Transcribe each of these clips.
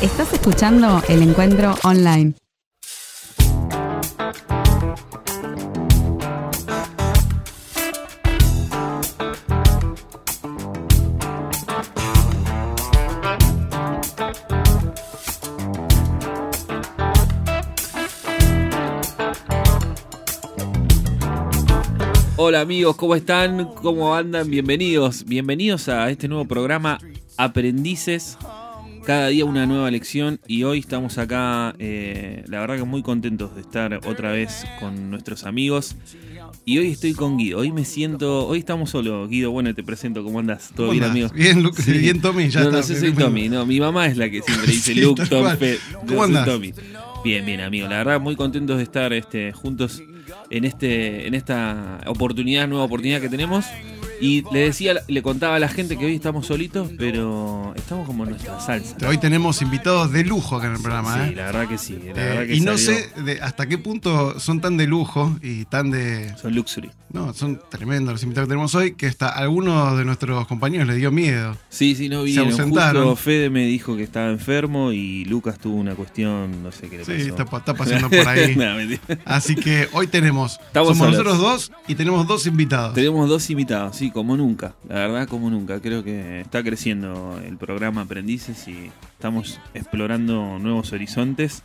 Estás escuchando el encuentro online. Hola amigos, ¿cómo están? ¿Cómo andan? Bienvenidos, bienvenidos a este nuevo programa Aprendices. Cada día una nueva lección y hoy estamos acá, eh, la verdad que muy contentos de estar otra vez con nuestros amigos. Y hoy estoy con Guido, hoy me siento, hoy estamos solos. Guido, bueno, te presento, ¿cómo andas? ¿Todo ¿Cómo bien, andás? amigo? Bien, Lu- Sí. bien, Tommy, ya no, no sé, soy Tommy, no, mi mamá es la que siempre dice Sí, Luke, Tom. ¿Cómo andás? Tommy. Bien, bien, amigo. La verdad, muy contentos de estar este, juntos en este, en esta oportunidad, nueva oportunidad que tenemos. Y le decía, le contaba a la gente que hoy estamos solitos, pero estamos como en nuestra salsa. Hoy tenemos invitados de lujo acá en el programa, Sí, ¿eh? la verdad que sí. La Eh, verdad que y no sé de hasta qué punto son tan de lujo y tan de. Son luxury. No, son tremendos los invitados que tenemos hoy que hasta a algunos de nuestros compañeros les dio miedo. Sí, sí, no vinieron. ausentaron. Justo Fede me dijo que estaba enfermo y Lucas tuvo una cuestión, no sé qué le Sí, pasó. está, pa- está pasando por ahí. No. Así que hoy tenemos. Estamos somos solos. nosotros dos y tenemos dos invitados. Tenemos dos invitados, sí, como nunca. La verdad, como nunca. Creo que está creciendo el programa Aprendices y estamos explorando nuevos horizontes.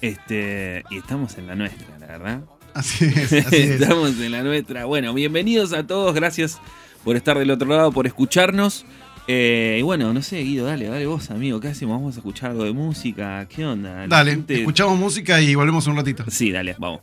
Este, y estamos en la nuestra, la verdad. Así es, así es. estamos en la nuestra. Bueno, bienvenidos a todos. Gracias por estar del otro lado, por escucharnos. Eh, y bueno, no sé, Guido, dale, dale vos, amigo. ¿Qué hacemos? ¿Vamos a escuchar algo de música? ¿Qué onda? Dale, gente- escuchamos música y volvemos un ratito. Sí, dale, vamos.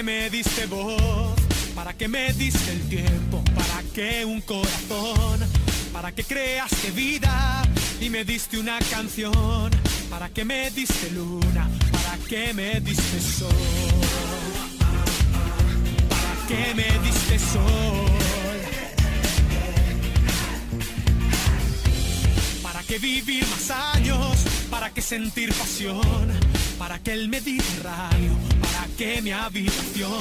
¿Para qué me diste voz? ¿Para qué me diste el tiempo? ¿Para qué un corazón? ¿Para qué creaste vida y me diste una canción? ¿Para qué me diste luna? ¿Para qué me diste sol? ¿Para qué me diste sol? ¿Para qué vivir más años? ¿Para qué sentir pasión? ¿Para qué el Mediterráneo? ¿Para qué mi habitación?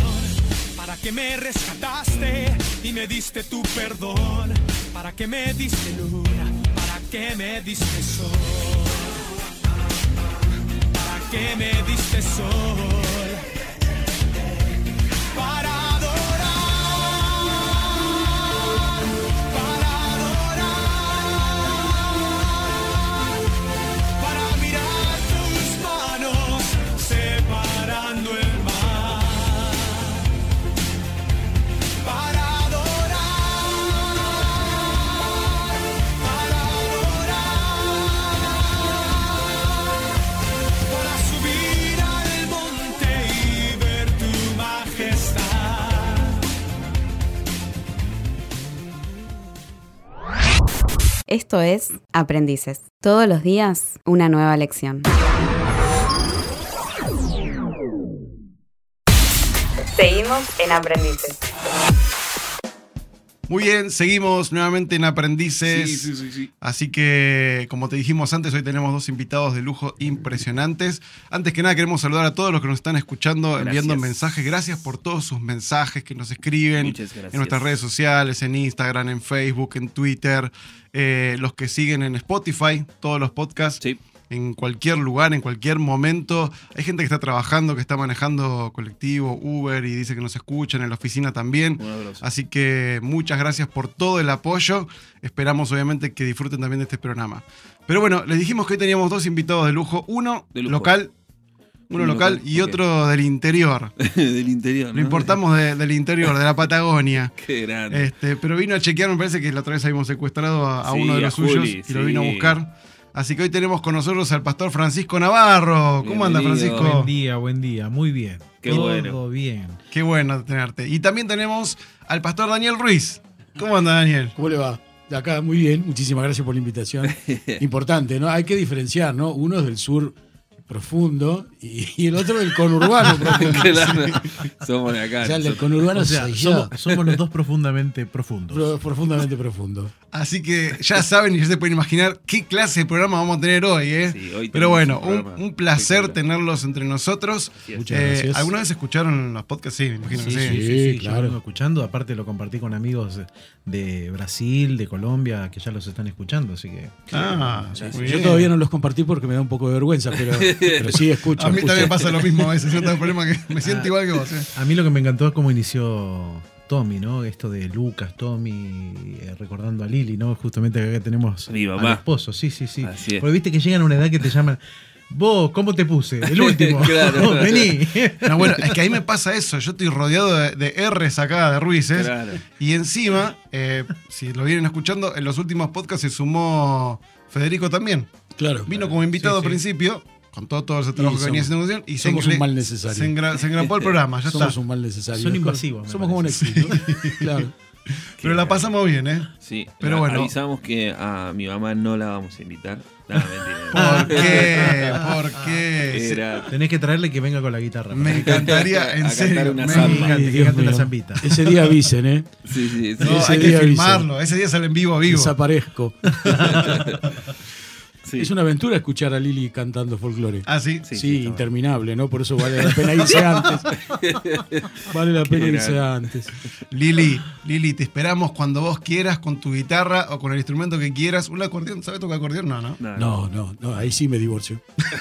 ¿Para qué me rescataste y me diste tu perdón? ¿Para qué me diste luna? ¿Para qué me diste sol? ¿Para qué me diste sol? Esto es Aprendices. Todos los días una nueva lección. Seguimos en Aprendices. Muy bien, seguimos nuevamente en Aprendices. Sí, sí, sí, sí. Así que, como te dijimos antes, hoy tenemos dos invitados de lujo impresionantes. Antes que nada, queremos saludar a todos los que nos están escuchando, Gracias. enviando mensajes. Gracias por todos sus mensajes que nos escriben Muchas gracias. en nuestras redes sociales, en Instagram, en Facebook, en Twitter. Eh, los que siguen en Spotify, todos los podcasts. Sí. En cualquier lugar, en cualquier momento. Hay gente que está trabajando, que está manejando colectivo, Uber y dice que nos escuchan, en la oficina también. Así que muchas gracias por todo el apoyo. Esperamos obviamente que disfruten también de este programa. Pero bueno, les dijimos que hoy teníamos dos invitados de lujo. Uno De lujo. local, uno Un local, local, y otro del interior. Del interior. Lo ¿no? importamos de- del interior, de la Patagonia. Qué grande. Este, pero vino a chequear, me parece que la otra vez habíamos secuestrado a, a Sí, uno de a los suyos y lo vino a buscar. Así que hoy tenemos con nosotros al pastor Francisco Navarro. ¿Cómo anda. Francisco? Buen día, buen día, muy bien. Qué Todo bueno. bien. Qué bueno tenerte. Y también tenemos al pastor Daniel Ruiz. ¿Cómo anda Daniel? ¿Cómo le va? De acá, muy bien. Muchísimas gracias por la invitación. Importante, ¿no? Hay que diferenciar, ¿no? Uno es del sur profundo y, y el otro del conurbano. Claro, somos de acá. O sea, el del conurbano O sea, soy somos, yo. somos los dos profundamente profundos. Pro- profundamente profundo. Así que ya saben y ya se pueden imaginar qué clase de programa vamos a tener hoy, ¿eh? Sí, hoy Pero bueno, un un, programa un placer tenerlos entre nosotros. Muchas Eh, gracias. ¿Alguna vez escucharon los podcasts? Sí, me imagino que Sí, sí. sí, sí, yo claro. lo vengo escuchando. Aparte lo compartí con amigos de Brasil, de Colombia, que ya los están escuchando, así que. Ah, muy Yo todavía no los compartí porque me da un poco de vergüenza, pero, pero sí escucho. A mí escucho. también pasa lo mismo a veces. Yo tengo problema que me siento igual que vos. ¿eh? A mí lo que me encantó es cómo inició Tommy, ¿no? Esto de Lucas, Tommy, eh, recordando a Lili, ¿no? Justamente acá tenemos Mi al esposo, sí, sí, sí. Así es. Porque viste que llegan a una edad que te llaman, vos, ¿cómo te puse? El último. Claro. Vení. No, bueno, es que ahí me pasa eso. Yo estoy rodeado de, de R's acá, de Ruices. Claro. Y encima, eh, si lo vienen escuchando, en los últimos podcasts se sumó Federico también. Claro. Vino como invitado Sí, al principio, contó todo ese trabajo Y que venía haciendo y se, somos engra- un mal necesario. se, engra- se engrampó el programa, ya Somos está. un mal necesario. Son invasivos, Somos como un éxito. Claro. Pero la pasamos bien, ¿eh? Sí, Pero bueno. Avisamos que a mi mamá no la vamos a invitar. No, mentira. ¿Por qué? ¿Por qué? Era- Tenés que traerle que venga con la guitarra. Me encantaría, en A serio. una me encanta. mío. zambita. Ese día avisen, ¿eh? Sí, sí, sí. No, Ese hay que día filmarlo. Ese día sale en vivo a vivo. Desaparezco. Sí. Es una aventura escuchar a Lili cantando folclore. Ah, sí. Sí, Sí, interminable, ¿no? Por eso vale la pena irse antes. Vale la pena irse grande. antes. Lili, Lili, te esperamos cuando vos quieras con tu guitarra o con el instrumento que quieras. ¿Un acordeón? ¿Sabes tocar acordeón? No, no. No, No, no, no, ahí sí me divorcio.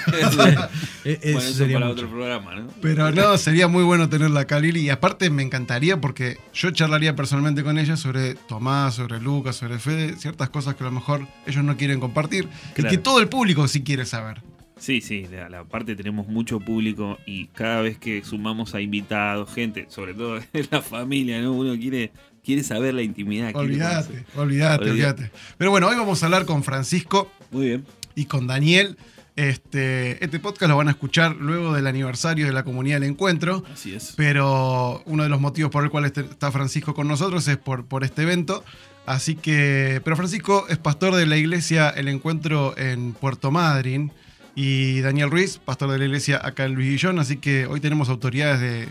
Eh, Bueno, eso eso sería para mucho. otro programa, ¿no? Pero no, sería muy bueno tenerla acá, Lili. Y aparte me encantaría porque yo charlaría personalmente con ella sobre Tomás, sobre Lucas, sobre Fede, ciertas cosas que a lo mejor ellos no quieren compartir. Y Claro. que todo el público sí quiere saber. Sí, sí, la, la parte tenemos mucho público y cada vez que sumamos a invitados, gente, sobre todo en la familia, ¿no? Uno quiere, quiere saber la intimidad. olvídate, Olvídate. olvídate. Pero bueno, hoy vamos a hablar con Francisco Muy bien. y con Daniel. Este, este podcast lo van a escuchar luego del aniversario de la comunidad del encuentro. Así es. pero uno de los motivos por el cual este- está Francisco con nosotros es por, por este evento. Así que, pero Francisco es pastor de la iglesia El Encuentro en Puerto Madryn y Daniel Ruiz, pastor de la iglesia acá en Luis Guillón, así que hoy tenemos autoridades de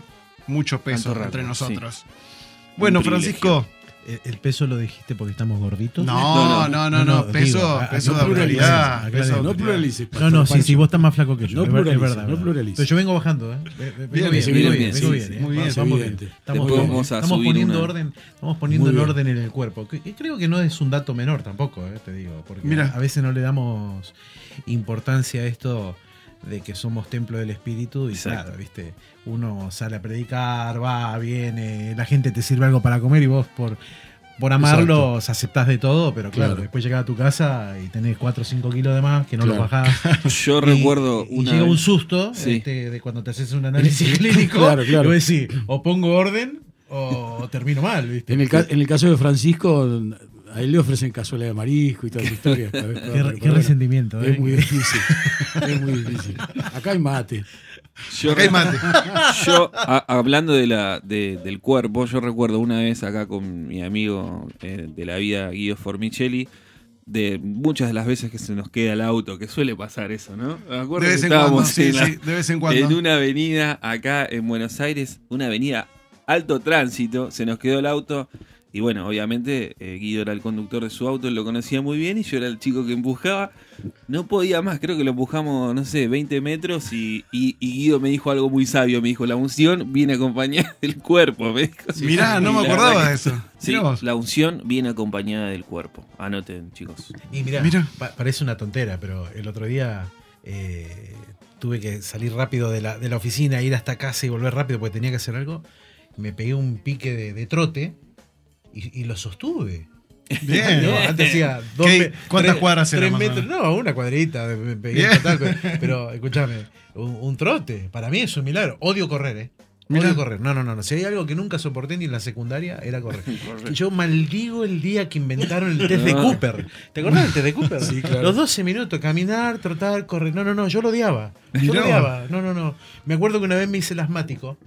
mucho peso entre nosotros. Bueno. Francisco, ¿El, el peso lo dijiste porque estamos gorditos? no, no, no, no, peso, peso no de pluralices, autoridad. aclaren, peso de no pluralices. No, no, sí, sí, vos estás más flaco que yo. No pluralices, verdad, no verdad. pluralices. Pero yo vengo bajando, ¿eh? Ve- ve- Vengo Bien, vengo bien. ¿eh? muy bien, Vamos bien. Estamos, poniendo una- orden, estamos poniendo bien. orden en el cuerpo. Creo que no es un dato menor tampoco, ¿eh? te digo. Porque Mira. a veces no le damos importancia a esto de que somos templo del espíritu y Exacto. claro, viste, uno sale a predicar, va, viene, la gente te sirve algo para comer y vos por por amarlos aceptás de todo, pero claro, Claro. después llegás a tu casa y tenés 4 o 5 kilos de más que no Claro. los bajás. Yo Y- recuerdo y, una. llega un susto Sí. este, de cuando te haces un análisis clínico. Claro, claro. Y vos decís, o pongo orden o termino mal, ¿viste? En el, ca- en el caso de Francisco, a él le ofrecen cazuela de marisco y toda esa historia. Qué, re- qué resentimiento, ¿eh? Es muy difícil. Es muy difícil. Acá hay mate. Yo, Acá hay mate. yo, a- hablando de la, de- del cuerpo, yo recuerdo una vez acá con mi amigo eh, de la vida, Guido Formicelli, de muchas de las veces que se nos queda el auto, que suele pasar eso, ¿no? Me acuerdo De que vez en cuando, sí, en, la- sí, de vez en cuando. en una avenida acá en Buenos Aires, una avenida alto tránsito, se nos quedó el auto. Y bueno, obviamente eh, Guido era el conductor de su auto, lo conocía muy bien y yo era el chico que empujaba. No podía más, creo que lo empujamos, no sé, 20 metros y, y- y Guido me dijo algo muy sabio, me dijo, la unción viene acompañada del cuerpo. Me dijo. Mirá, no me acordaba de eso. Sí, Mirá la unción viene acompañada del cuerpo. Anoten, chicos. Y mirá, Mira. pa- parece una tontera, pero el otro día eh, tuve que salir rápido de la, de la oficina, ir hasta casa y volver rápido porque tenía que hacer algo. Me pegué un pique de, de trote y, y lo sostuve. Bien. No, antes hacía dos ¿Qué- me- cuántas tres- cuadras tres metros? No, una cuadrita, me- pegué en total, pero escúchame, un, un trote, para mí es un milagro. Odio correr, ¿eh? Odio correr. No, no, no, no. Si hay algo que nunca soporté ni en la secundaria, era correr. Yo maldigo el día que inventaron el test de Cooper. ¿Te acordás del test de Cooper? Sí, claro. Los 12 minutos, caminar, trotar, correr. No, no, no, yo lo odiaba. Yo lo odiaba. No, no, no. Me acuerdo que una vez me hice el asmático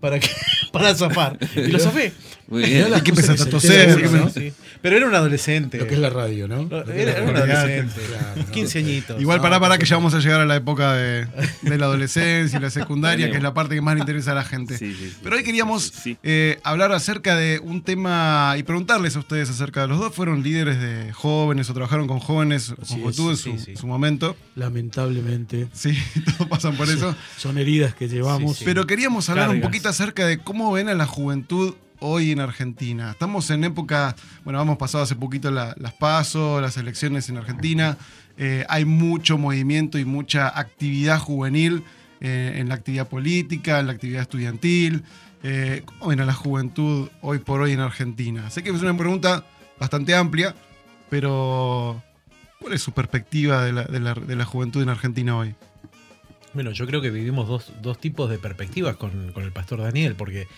para, que, para zafar. Y lo zafé. Muy bien. ¿Qué cosas empezaste a que toser? ¿no? Sí. Pero era un adolescente. Lo que es la radio, ¿no? Lo que Era, era un adolescente. Claro, no. 15 añitos. Igual pará, pará, que ya vamos a llegar a la época de, de la adolescencia y la secundaria, que es la parte que más le interesa a la gente. Sí, sí, sí. Pero hoy queríamos Sí, sí. eh, hablar acerca de un tema y preguntarles a ustedes acerca de los dos. Fueron líderes de jóvenes o trabajaron con jóvenes, con juventud en su, sí. su momento. Lamentablemente. Sí, todos pasan por eso. Son heridas que llevamos. Sí, sí. Pero queríamos hablar un Cargas. Acerca de cómo ven a la juventud hoy en Argentina. Estamos en época, bueno, hemos pasado hace poquito la- las PASO, las elecciones en Argentina. Eh, hay mucho movimiento y mucha actividad juvenil eh, en la actividad política, en la actividad estudiantil. Eh, ¿Cómo ven a la juventud hoy por hoy en Argentina? Sé que es una pregunta bastante amplia, pero ¿cuál es su perspectiva de la juventud en Argentina hoy? Bueno, yo creo que vivimos dos, dos tipos de perspectivas con, con el pastor Daniel, porque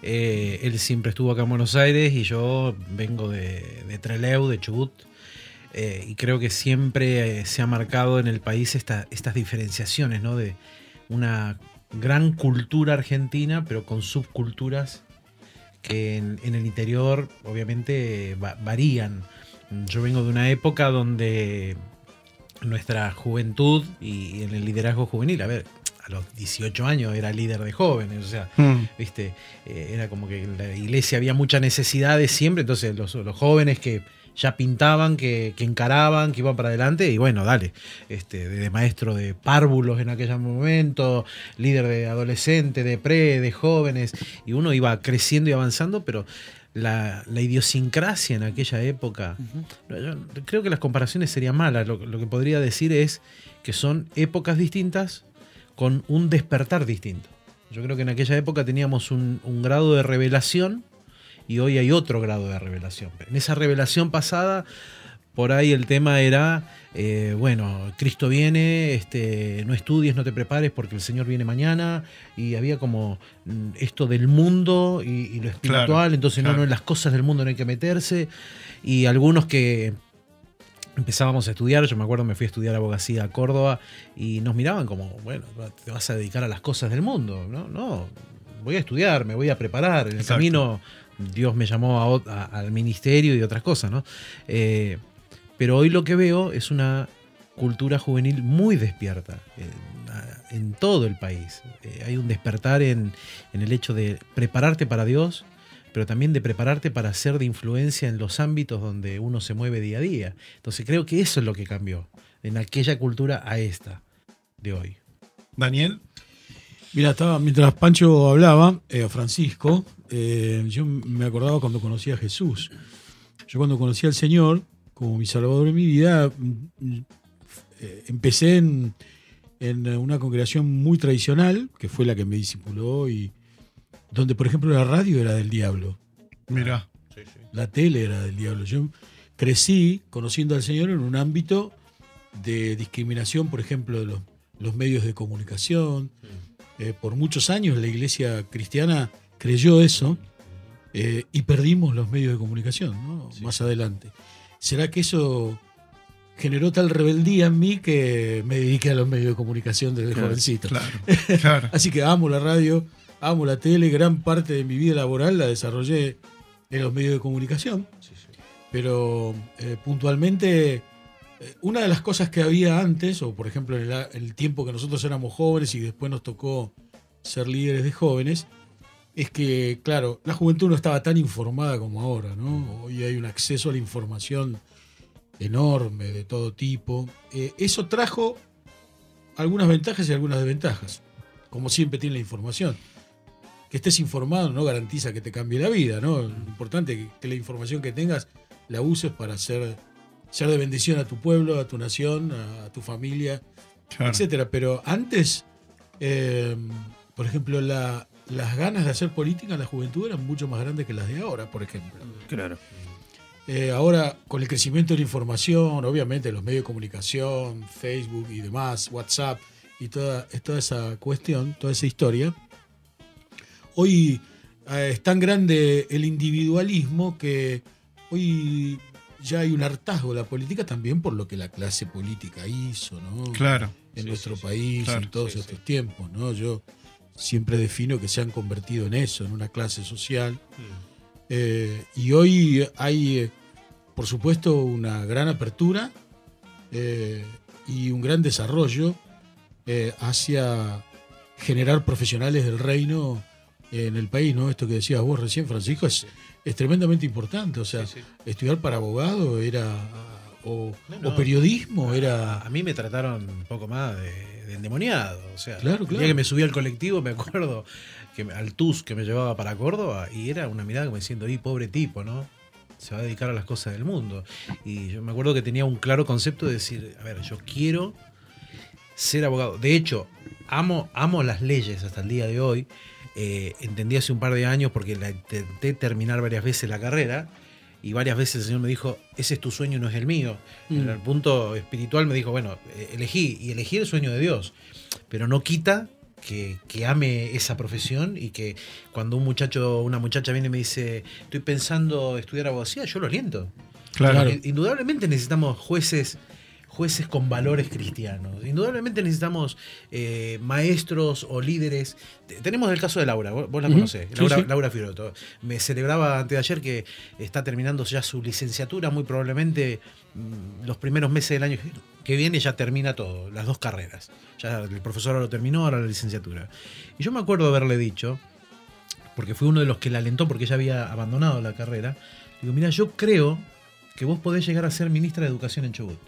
eh, él siempre estuvo acá en Buenos Aires y yo vengo de, de Trelew, de Chubut, eh, y creo que siempre eh, se ha marcado en el país esta- estas diferenciaciones, ¿no? De una gran cultura argentina, pero con subculturas que en, el interior obviamente va- varían. Yo vengo de una época donde nuestra juventud y en el liderazgo juvenil, a ver, a los 18 años era líder de jóvenes, o sea, Hmm. viste, Eh, era como que en la iglesia había mucha necesidad de siempre, entonces los, los jóvenes que ya pintaban, que, que encaraban, que iban para adelante, y bueno, dale, este, de, de maestro de párvulos en aquel momento, líder de adolescente, de pre, de jóvenes, y uno iba creciendo y avanzando, pero la, la idiosincrasia en aquella época, yo creo que las comparaciones serían malas, lo, lo que podría decir es que son épocas distintas con un despertar distinto. Yo creo que en aquella época teníamos un, un grado de revelación y hoy hay otro grado de revelación. En esa revelación pasada, por ahí el tema era, eh, bueno, Cristo viene, este, no estudies, no te prepares porque el Señor viene mañana, y había como mm, esto del mundo y, y lo espiritual, Claro, entonces no, claro. no, en las cosas del mundo no hay que meterse, y algunos que empezábamos a estudiar, yo me acuerdo me fui a estudiar abogacía a Córdoba y nos miraban como, bueno, te vas a dedicar a las cosas del mundo, no, no, voy a estudiar, me voy a preparar, en el Exacto. camino Dios me llamó a ot- a- al ministerio y otras cosas, ¿no? Eh, pero hoy lo que veo es una cultura juvenil muy despierta en, todo el país. Eh, hay un despertar en, en el hecho de prepararte para Dios, pero también de prepararte para ser de influencia en los ámbitos donde uno se mueve día a día. Entonces creo que eso es lo que cambió en aquella cultura a esta de hoy. Daniel. Mira, estaba, mientras Pancho hablaba, eh, Francisco, eh, yo me acordaba cuando conocí a Jesús. Yo cuando conocí al Señor, como mi Salvador en mi vida, mm, eh, empecé en, en una congregación muy tradicional, que fue la que me discipuló, y donde, por ejemplo, la radio era del diablo. Mira. La tele era del diablo. Yo crecí conociendo al Señor en un ámbito de discriminación, por ejemplo, de los, los medios de comunicación. Eh, por muchos años la iglesia cristiana creyó eso eh, y perdimos los medios de comunicación ¿no? más adelante. ¿Será que eso generó tal rebeldía en mí que me dediqué a los medios de comunicación desde Claro, jovencito? Claro. Claro. Así que amo la radio, amo la tele, gran parte de mi vida laboral la desarrollé en los medios de comunicación. Pero eh, puntualmente, eh, una de las cosas que había antes, o por ejemplo en el, a- en el tiempo que nosotros éramos jóvenes y después nos tocó ser líderes de jóvenes, es que, claro, la juventud no estaba tan informada como ahora, ¿no? Hoy hay un acceso a la información enorme de todo tipo. Eh, eso trajo algunas ventajas y algunas desventajas como siempre tiene la información. Que estés informado no garantiza que te cambie la vida, ¿no? Lo importante es que, la información que tengas la uses para ser, ser de bendición a tu pueblo, a tu nación, a, a tu familia, Claro. etcétera. Pero antes, eh, por ejemplo, la- las ganas de hacer política en la juventud eran mucho más grandes que las de ahora, por ejemplo. Claro. Eh, ahora, con el crecimiento de la información, obviamente los medios de comunicación, Facebook y demás, WhatsApp y toda, toda esa cuestión, toda esa historia, hoy eh, es tan grande el individualismo que hoy ya hay un hartazgo de la política también por lo que la clase política hizo, ¿no? Claro. En Sí, nuestro sí, país, Claro. en todos Sí, estos sí. tiempos, ¿no? Yo siempre defino que se han convertido en eso, en una clase social. Eh, y hoy hay, eh, por supuesto, una gran apertura eh, y un gran desarrollo eh, hacia generar profesionales del reino en el país, ¿no? Esto que decías vos recién, Francisco, es, es tremendamente importante. O sea, Sí, sí. estudiar para abogado era. o, No, o no. periodismo A, era. a mí me trataron un poco más de endemoniado. O sea, Claro, el claro. día que me subí al colectivo, me acuerdo que me- al TUS que me llevaba para Córdoba y era una mirada como diciendo, y pobre tipo, ¿no? Se va a dedicar a las cosas del mundo. Y yo me acuerdo que tenía un claro concepto de decir, a ver, yo quiero ser abogado. De hecho, amo, amo las leyes hasta el día de hoy. Eh, entendí hace un par de años porque la intenté terminar varias veces la carrera y varias veces el Señor me dijo, ese es tu sueño, no es el mío. Mm. En el punto espiritual me dijo, bueno, eh, elegí y elegí el sueño de Dios, pero no quita que, que ame esa profesión y que cuando un muchacho o una muchacha viene y me dice, estoy pensando estudiar abogacía, yo lo aliento. Claro. Indudablemente necesitamos jueces jueces con valores cristianos. Indudablemente necesitamos eh, maestros o líderes. Te- Tenemos el caso de Laura, vos, vos la Ujú, conocés, Laura, sí. Laura. Me celebraba antes de ayer que está terminando ya su licenciatura, muy probablemente mm, los primeros meses del año que viene ya termina todo, las dos carreras. Ya el profesor lo terminó, ahora la licenciatura. Y yo me acuerdo haberle dicho, porque fue uno de los que la alentó porque ella había abandonado la carrera, digo, mira, yo creo que vos podés llegar a ser ministra de Educación en Chubut.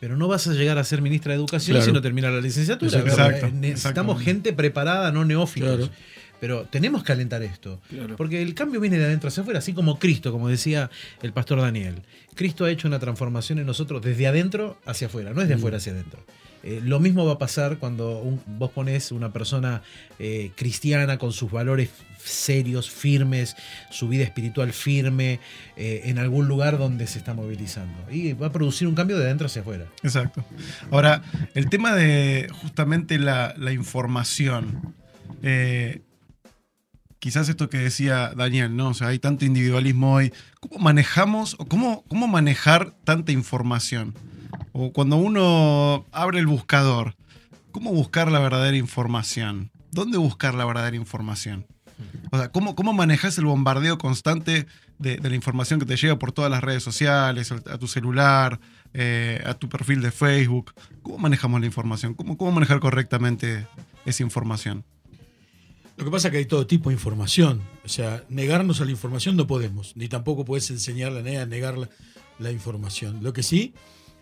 Pero no vas a llegar a ser ministra de Educación Claro. si no terminas la licenciatura. Exacto, Eh, Necesitamos gente preparada, no neófitos. Claro. Pero tenemos que alentar esto. Claro. Porque el cambio viene de adentro hacia afuera, así como Cristo, como decía el pastor Daniel. Cristo ha hecho una transformación en nosotros desde adentro hacia afuera, no es de Mm. afuera hacia adentro. Eh, lo mismo va a pasar cuando un- vos pones una persona eh, cristiana con sus valores serios, firmes, su vida espiritual firme, eh, en algún lugar donde se está movilizando. Y va a producir un cambio de adentro hacia afuera. Exacto. Ahora, el tema de justamente la, la información. quizás esto que decía Daniel, ¿no? O sea, hay tanto individualismo hoy. ¿Cómo manejamos o cómo, cómo manejar tanta información? O cuando uno abre el buscador, ¿cómo buscar la verdadera información? ¿Dónde buscar la verdadera información? O sea, ¿cómo, cómo manejas el bombardeo constante de, la información que te llega por todas las redes sociales, a tu celular, eh, a tu perfil de Facebook? ¿Cómo manejamos la información? ¿Cómo, cómo manejar correctamente esa información? Lo que pasa es que hay todo tipo de información. O sea, negarnos a la información no podemos, ni tampoco puedes enseñarle a nadie a negar la, la información. Lo que sí,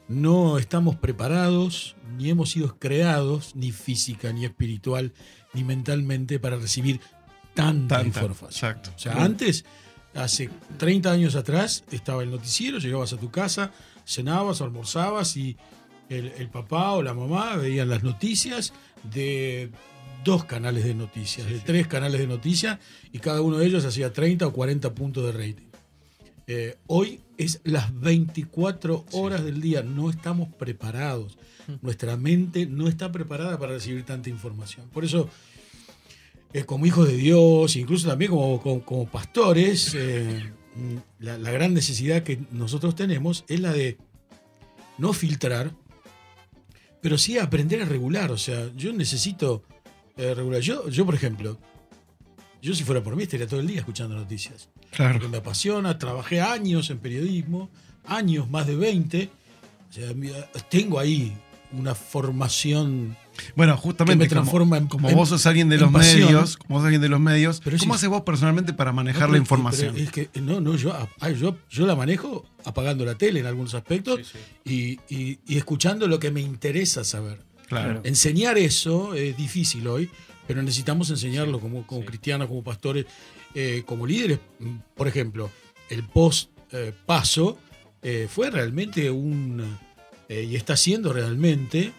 no estamos preparados, ni hemos sido creados, ni física, ni espiritual, ni mentalmente, para recibir tanta, Tanta, información. exacto. O sea, antes, hace 30 años atrás, estaba el noticiero, llegabas a tu casa, cenabas, almorzabas y el, el papá o la mamá veían las noticias de dos canales de noticias, de tres canales de noticias y cada uno de ellos hacía 30 o 40 puntos de rating. Eh, hoy es las 24 horas del día, no estamos preparados. Nuestra mente no está preparada para recibir tanta información. Por eso, eh, como hijos de Dios, incluso también como, como- como pastores, eh, la, la gran necesidad que nosotros tenemos es la de no filtrar, pero sí aprender a regular. O sea, yo necesito regular. Yo, yo, por ejemplo, yo si fuera por mí estaría todo el día escuchando noticias Claro. porque me apasiona. Trabajé años en periodismo, años, más de 20. O sea, tengo ahí una formación. Bueno, justamente Que me transforma como, en- como en- vos sos alguien de los pasión. medios, como vos sos alguien de los medios, Pero ¿cómo sí. haces vos personalmente para manejar No, la información? es que no, no, yo, ah, yo, yo la manejo apagando la tele en algunos aspectos Y, y- y escuchando lo que me interesa saber. claro. Enseñar eso es difícil hoy, pero necesitamos enseñarlo como, como cristianos, como pastores, eh, como líderes. Mm, Por ejemplo, el post eh, paso eh, fue realmente un, eh, y está siendo realmente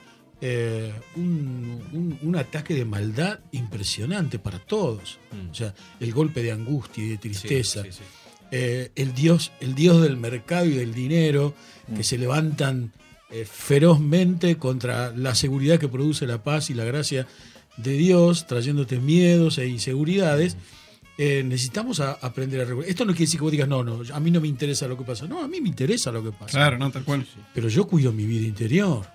un, un- un ataque de maldad impresionante para todos. Mm. O sea, el golpe de angustia y de tristeza Sí, sí, sí. el dios el dios del mercado y del dinero que se levantan ferozmente contra la seguridad que produce la paz y la gracia de Dios, trayéndote miedos e inseguridades, eh, necesitamos a- aprender a regular. Esto no quiere decir que vos digas, no, no, a mí no me interesa lo que pasa. No, a mí me interesa lo que pasa. Claro, no, tal cual. Pero yo cuido mi vida interior.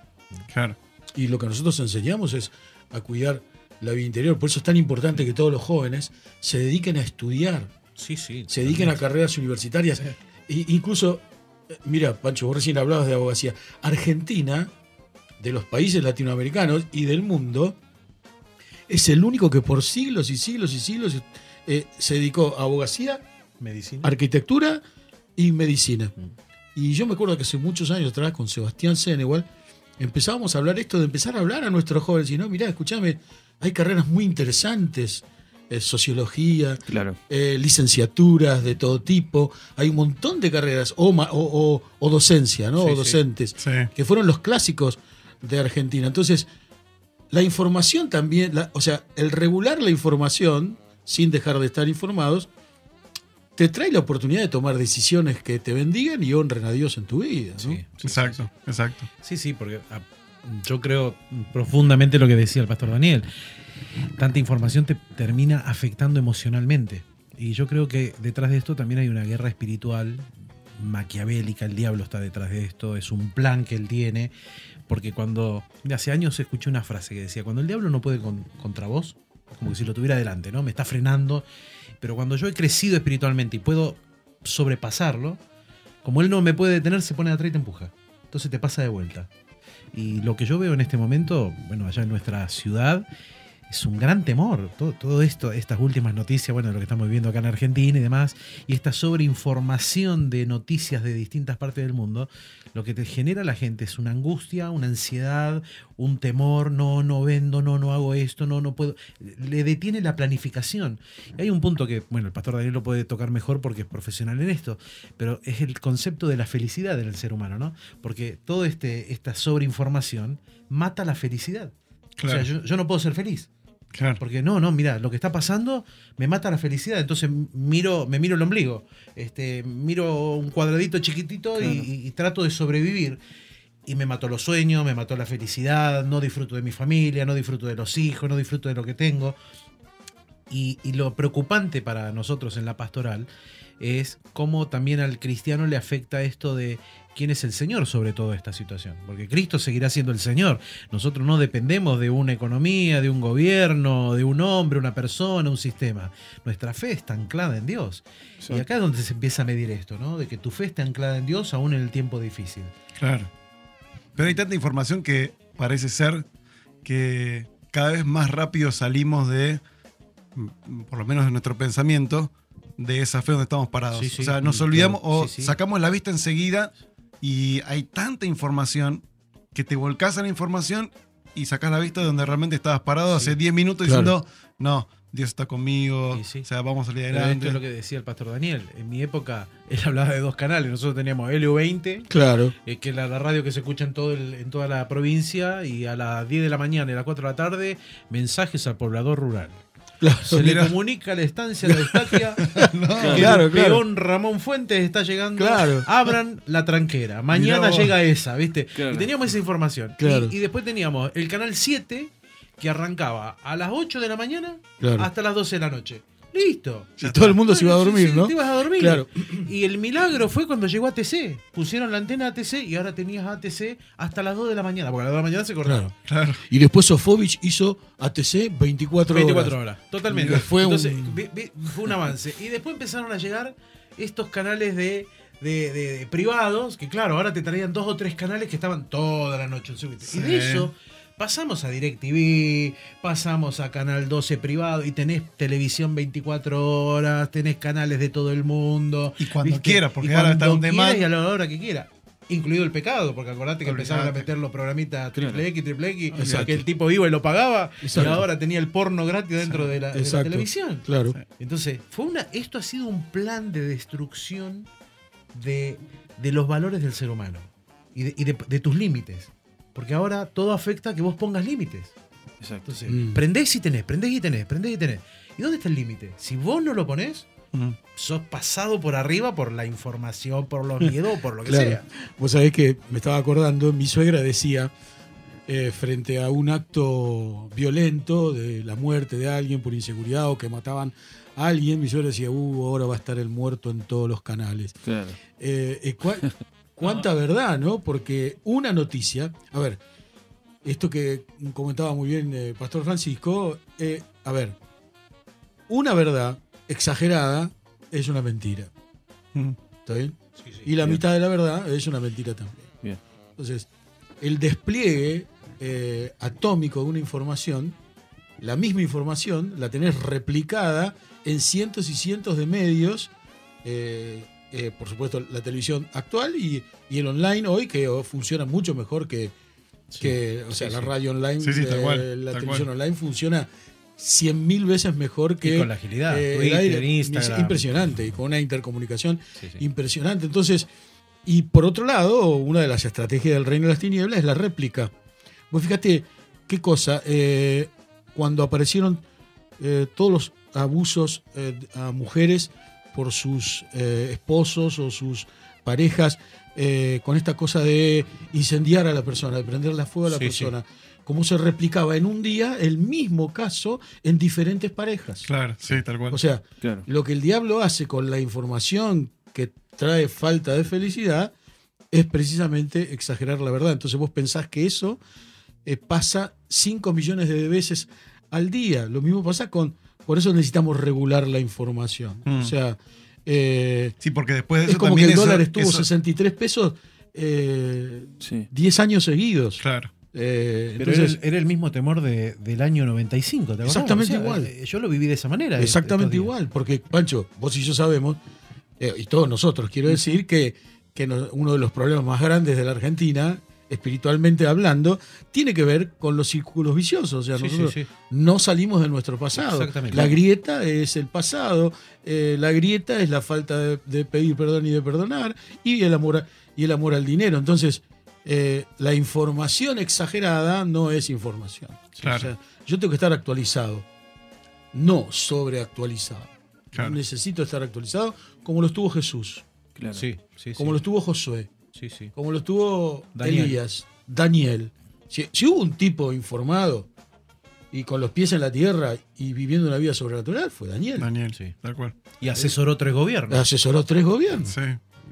Claro. Y lo que nosotros enseñamos es a cuidar la vida interior. Por eso es tan importante que todos los jóvenes se dediquen a estudiar, Sí, sí. se dediquen a carreras universitarias. E incluso, eh, mira, Pancho, vos recién hablabas de abogacía. Argentina, de los países latinoamericanos y del mundo, es el único que por siglos y siglos y siglos eh, se dedicó a abogacía, Medicina. arquitectura y medicina. Y yo me acuerdo que hace muchos años atrás con Sebastián Senewal empezábamos a hablar esto de empezar a hablar a nuestros jóvenes y no, mirá, escúchame, hay carreras muy interesantes, eh, sociología, Claro. eh, licenciaturas de todo tipo, hay un montón de carreras, o, ma- o, o- o docencia, ¿no? Sí, o sí. docentes, Sí. que fueron los clásicos de Argentina. Entonces, la información también, la- o sea, el regular la información, sin dejar de estar informados, te trae la oportunidad de tomar decisiones que te bendigan y honren a Dios en tu vida. ¿no? Sí, sí, Exacto, exacto. Sí, sí, porque ah, yo creo profundamente lo que decía el pastor Daniel. Tanta información te termina afectando emocionalmente. Y yo creo que detrás de esto también hay una guerra espiritual maquiavélica. El diablo está detrás de esto. Es un plan que él tiene. Porque cuando. hace años escuché una frase que decía: Cuando el diablo no puede con- contra vos, como que si lo tuviera delante, ¿no? Me está frenando. Pero cuando yo he crecido espiritualmente y puedo sobrepasarlo, como él no me puede detener, se pone atrás y te empuja. Entonces te pasa de vuelta. Y lo que yo veo en este momento, bueno, allá en nuestra ciudad, es un gran temor. Todo, todo esto, estas últimas noticias, bueno, lo que estamos viviendo acá en Argentina y demás, y esta sobreinformación de noticias de distintas partes del mundo, lo que te genera a la gente es una angustia, una ansiedad, un temor, no, no vendo, no, no hago esto, no, no puedo. Le detiene la planificación. Y hay un punto que, bueno, el pastor Daniel lo puede tocar mejor porque es profesional en esto, pero es el concepto de la felicidad en el ser humano, ¿no? Porque toda este, esta sobreinformación mata la felicidad. Claro. O sea, yo, yo no puedo ser feliz. Claro. Porque no, no, mira, lo que está pasando me mata la felicidad. Entonces miro, me miro el ombligo, este, miro un cuadradito chiquitito y- y, y trato de sobrevivir. Y me mató los sueños, me mató la felicidad, no disfruto de mi familia, no disfruto de los hijos, no disfruto de lo que tengo. Y, y lo preocupante para nosotros en la pastoral es cómo también al cristiano le afecta esto de quién es el Señor sobre toda esta situación. Porque Cristo seguirá siendo el Señor. Nosotros no dependemos de una economía, de un gobierno, de un hombre, una persona, un sistema. Nuestra fe está anclada en Dios. Y acá es donde se empieza a medir esto, ¿no? De que tu fe está anclada en Dios aún en el tiempo difícil. Claro. Pero hay tanta información que parece ser que cada vez más rápido salimos de, mm, por lo menos en nuestro pensamiento, de esa fe donde estamos parados. Sí, sí, o sea, nos claro, olvidamos o sí. sacamos la vista enseguida y hay tanta información que te volcás a la información y sacás la vista de donde realmente estabas parado Sí. hace 10 minutos Claro. diciendo, no, Dios está conmigo, Sí, sí. o sea, vamos a salir adelante. esto es lo que decía el pastor Daniel. En mi época, él hablaba de dos canales. Nosotros teníamos LU20, Claro. eh, que es la, la radio que se escucha en, todo el- en toda la provincia, y a las 10 de la mañana y a las 4 de la tarde, mensajes al poblador rural. Claro, Se mira. le comunica a la estancia de Eustaquia No, que Claro, el claro. peón Ramón Fuentes está llegando. Claro. Abran la tranquera. Mañana llega esa, ¿viste? Claro. Y teníamos esa información. Claro. Y, y después teníamos el canal 7, que arrancaba a las 8 de la mañana Claro. hasta las 12 de la noche. Listo. Y todo el mundo se iba a Sí, dormir, sí, ¿no? Te ibas a dormir. Claro. Y el milagro fue cuando llegó ATC. Pusieron la antena ATC y ahora tenías ATC hasta las 2 de la mañana, porque a las 2 de la mañana se cortaron. Claro. Claro. Y después Sofovich hizo ATC 24 horas. 24 horas, totalmente. Fue Entonces, un- vi- vi- fue un avance. Y después empezaron a llegar estos canales de, de- de- de privados, que claro, ahora te traían dos o tres canales que estaban toda la noche en circuito. Y de Sí. eso pasamos a DirecTV, pasamos a Canal 12 privado y tenés televisión 24 horas, tenés canales de todo el mundo. Y cuando ¿viste? quieras, porque Y ahora está quieras demand. y a la hora que quiera. Incluido el pecado, porque acordate que empezaron a Olvidate. meter los programitas triple. X, triple X, Exacto. que el tipo iba y lo pagaba, Exacto. y ahora tenía el porno gratis dentro de la, de la Exacto. televisión. Claro. Entonces, fue una, esto ha sido un plan de destrucción de, de los valores del ser humano y de, y de- de tus límites. Porque ahora todo afecta a que vos pongas límites. Exacto. Entonces, Mm. prendés y tenés, prendés y tenés, prendés y tenés. ¿Y dónde está el límite? Si vos no lo ponés, Mm. sos pasado por arriba por la información, por los miedos, por lo que Claro. sea. Vos sabés que me estaba acordando, mi suegra decía, eh, frente a un acto violento de la muerte de alguien por inseguridad o que mataban a alguien, mi suegro decía, uh, ahora va a estar el muerto en todos los canales. Claro. Eh, eh, cuánta verdad, ¿no? Porque una noticia, a ver, esto que comentaba muy bien eh, Pastor Francisco, eh, a ver, una verdad exagerada es una mentira. ¿está bien? Y la mitad de la verdad es una mentira también. Bien. Entonces, el despliegue eh, atómico de una información, la misma información la tenés replicada en cientos y cientos de medios, eh, eh, por supuesto la televisión actual y, y el online hoy, que oh, funciona mucho mejor que, que o sea, sí, la radio online, Sí, sí, tal eh, cual, la tal televisión cual. online funciona cien mil veces mejor que Y con la agilidad, eh, el aire. Instagram. impresionante y con una intercomunicación impresionante. Entonces, y por otro lado, una de las estrategias del reino de las tinieblas es la réplica. Vos fíjate qué cosa, eh, cuando aparecieron todos los abusos a mujeres por sus eh, esposos o sus parejas, eh, con esta cosa de incendiar a la persona, de prenderle fuego a la Sí, sí. persona, cómo se replicaba en un día el mismo caso en diferentes parejas. Claro, sí, tal cual. O sea, Claro. lo que el diablo hace con la información que trae falta de felicidad es precisamente exagerar la verdad. Entonces vos pensás que eso eh, pasa 5 millones de veces al día. Lo mismo pasa con... Por eso necesitamos regular la información. Mm. O sea, eh, sí, porque después de es eso como que el eso- dólar estuvo eso- 63 pesos eh, Sí. 10 años seguidos. Claro. Eh, Pero entonces, era, el, era el mismo temor de- del año 95, ¿te? Exactamente igual. eh, Yo lo viví de esa manera. Exactamente igual, porque Pancho, vos y yo sabemos, eh, y todos nosotros, quiero decir que, que no- uno de los problemas más grandes de la Argentina, espiritualmente hablando, tiene que ver con los círculos viciosos. O sea, Sí, nosotros sí, sí. no salimos de nuestro pasado. Exactamente. La grieta es el pasado, eh, la grieta es la falta de, de pedir perdón y de perdonar, y el amor, y el amor al dinero. Entonces, eh, la información exagerada no es información. Claro. O sea, yo tengo que estar actualizado, no sobreactualizado. Claro. Necesito estar actualizado como lo estuvo Jesús, Claro. Sí, sí, como sí. lo estuvo Josué, Sí, sí. como lo estuvo Daniel. Elías, Daniel. Si, si hubo un tipo informado y con los pies en la tierra y viviendo una vida sobrenatural, fue Daniel. Daniel, Sí. tal cual. Y asesoró tres gobiernos. Asesoró tres gobiernos. Sí.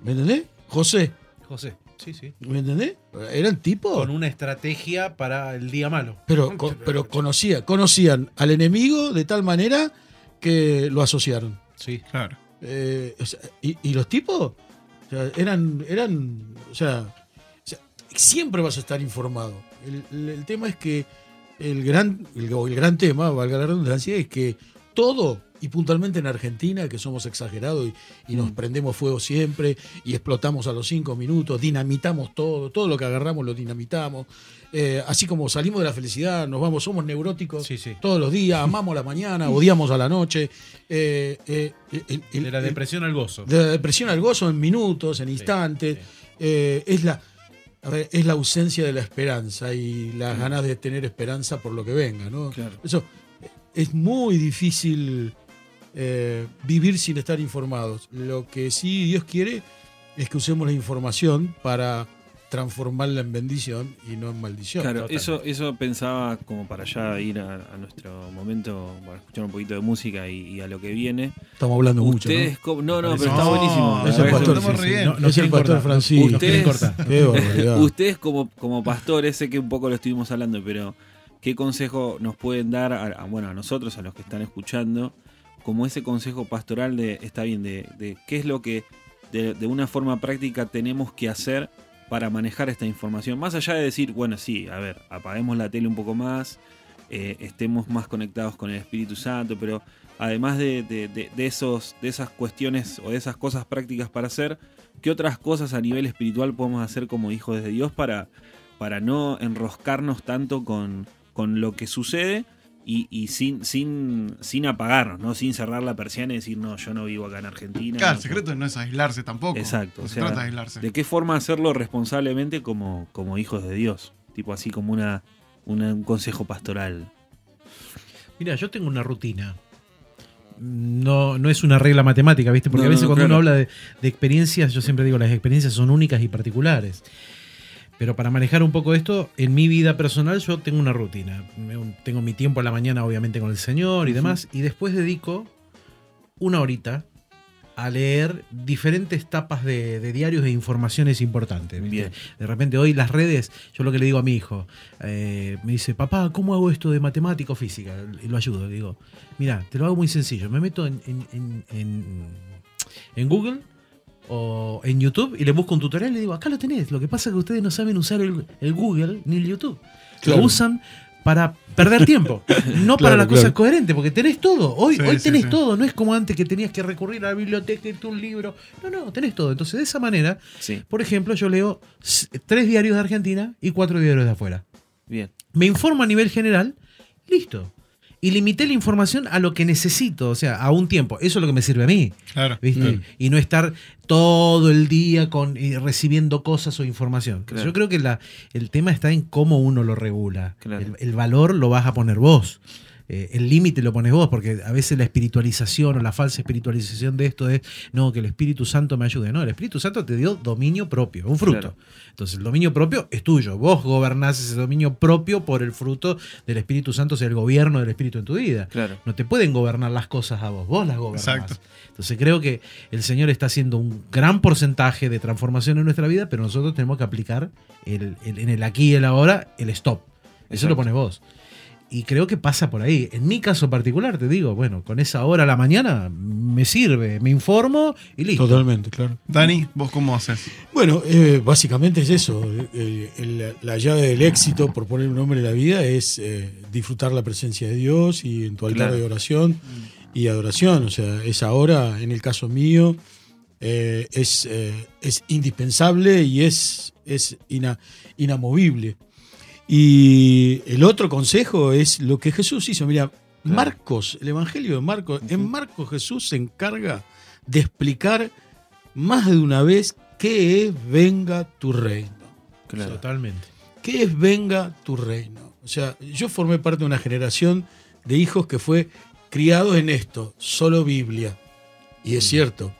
¿Me entendés? José, José. Sí, sí. ¿me entendés? Eran tipos. Con una estrategia para el día malo. Pero, pero conocía, conocían al enemigo de tal manera que lo asociaron. Sí. Claro. Eh, o sea, y, y los tipos o sea, eran, eran, o sea, siempre vas a estar informado. El, tema es que el gran, el gran tema, valga la redundancia, es que todo, y puntualmente en Argentina, que somos exagerados y, y nos prendemos fuego siempre y explotamos a los cinco minutos, dinamitamos todo, todo lo que agarramos lo dinamitamos. Eh, así como salimos de la felicidad, nos vamos, somos neuróticos Sí, sí. todos los días, amamos la mañana, odiamos a la noche. eh, eh, el- el- De la el- depresión al gozo. de la depresión al gozo en minutos, en instantes. sí. Es, la, a ver, es la ausencia de la esperanza y las ganas de tener esperanza por lo que venga. ¿no? Claro. Eso es muy difícil eh, vivir sin estar informados. Lo que sí Dios quiere es que usemos la información para transformarla en bendición y no en maldición. Claro, Totalmente. eso, eso pensaba como para ya ir a, a nuestro momento, para escuchar un poquito de música y, y a lo que viene. Estamos hablando mucho. ¿no? Ustedes, como- no, no, Parece- pero está No, buenísimo. es el pastor, sí, sí. bien. No, Es el pastor. Francisco. Ustedes-. Ustedes como, como pastores, sé que un poco lo estuvimos hablando, pero ¿qué consejo nos pueden dar a, bueno, a nosotros, a los que están escuchando, como ese consejo pastoral de, está bien, de, qué es lo que de, una forma práctica tenemos que hacer para manejar esta información? Más allá de decir, bueno, sí, a ver, apaguemos la tele un poco más, eh, estemos más conectados con el Espíritu Santo, pero además de, de- de- de esos, de esas cuestiones o de esas cosas prácticas para hacer, ¿qué otras cosas a nivel espiritual podemos hacer como hijos de Dios para, para no enroscarnos tanto con, con lo que sucede y, y sin, sin, sin apagarnos, ¿no? sin cerrar la persiana y decir, no, yo no vivo acá en Argentina. Claro, no, el secreto no es aislarse tampoco. Exacto, No o se sea, trata de aislarse. ¿De qué forma hacerlo responsablemente como, como hijos de Dios? Tipo así como una, una- un consejo pastoral. Mira, yo tengo una rutina. No, no es una regla matemática, ¿viste? Porque No, a veces no, cuando claro. uno habla de, de experiencias, yo siempre digo, las experiencias son únicas y particulares. Pero para manejar un poco esto, en mi vida personal yo tengo una rutina. Tengo mi tiempo a la mañana, obviamente, con el Señor y demás. Y después dedico una horita a leer diferentes tapas de, de diarios e informaciones importantes. ¿viste? Bien. De repente hoy las redes, yo lo que le digo a mi hijo, eh, me dice, papá, ¿cómo hago esto de matemática o física? Y lo ayudo. Le digo, mira, te lo hago muy sencillo. Me meto en, en- en- en- en Google o en YouTube y le busco un tutorial y le digo, acá lo tenés. Lo que pasa es que ustedes no saben usar el, el Google ni el YouTube. Claro. Lo usan para perder tiempo, no para las cosas claro. coherentes, porque tenés todo. Hoy, Sí, hoy tenés sí. todo, no es como antes que tenías que recurrir a la biblioteca, irte un libro. No, no, tenés todo. Entonces, de esa manera, por ejemplo, yo leo tres diarios de Argentina y cuatro diarios de afuera. bien. Me informo a nivel general, listo. Y limité la información a lo que necesito, o sea, a un tiempo. Eso es lo que me sirve a mí. Claro. ¿viste? Y no estar todo el día con, y recibiendo cosas o información. Claro. Yo creo que la, el tema está en cómo uno lo regula. Claro. El, el valor lo vas a poner vos. Eh, el límite lo pones vos, porque a veces la espiritualización o la falsa espiritualización de esto es, no, que el Espíritu Santo me ayude. No, el Espíritu Santo te dio dominio propio, un fruto. Claro. Entonces el dominio propio es tuyo. Vos gobernás ese dominio propio por el fruto del Espíritu Santo, o sea, el gobierno del Espíritu en tu vida. Claro. No te pueden gobernar las cosas a vos, vos las gobernás. Exacto. Entonces creo que el Señor está haciendo un gran porcentaje de transformación en nuestra vida, pero nosotros tenemos que aplicar el, el- en el aquí y el ahora el stop. Eso Exacto. lo pones vos. Y creo que pasa por ahí. En mi caso particular, te digo, bueno, con esa hora a la mañana me sirve, me informo y listo. Totalmente, claro. Dani, ¿vos cómo haces? Bueno, eh, básicamente es eso. El- la llave del éxito, por poner un nombre en la vida, es eh, disfrutar la presencia de Dios y en tu altar Claro. de oración y adoración. O sea, esa hora, en el caso mío, eh, es, eh, es indispensable y es, es ina- inamovible. Y el otro consejo es lo que Jesús hizo. Mira, Marcos, el Evangelio de Marcos, en Marcos Jesús se encarga de explicar más de una vez qué es venga tu reino. Claro. Totalmente. ¿Qué es venga tu reino? O sea, yo formé parte de una generación de hijos que fue criados en esto, solo Biblia. Y es cierto,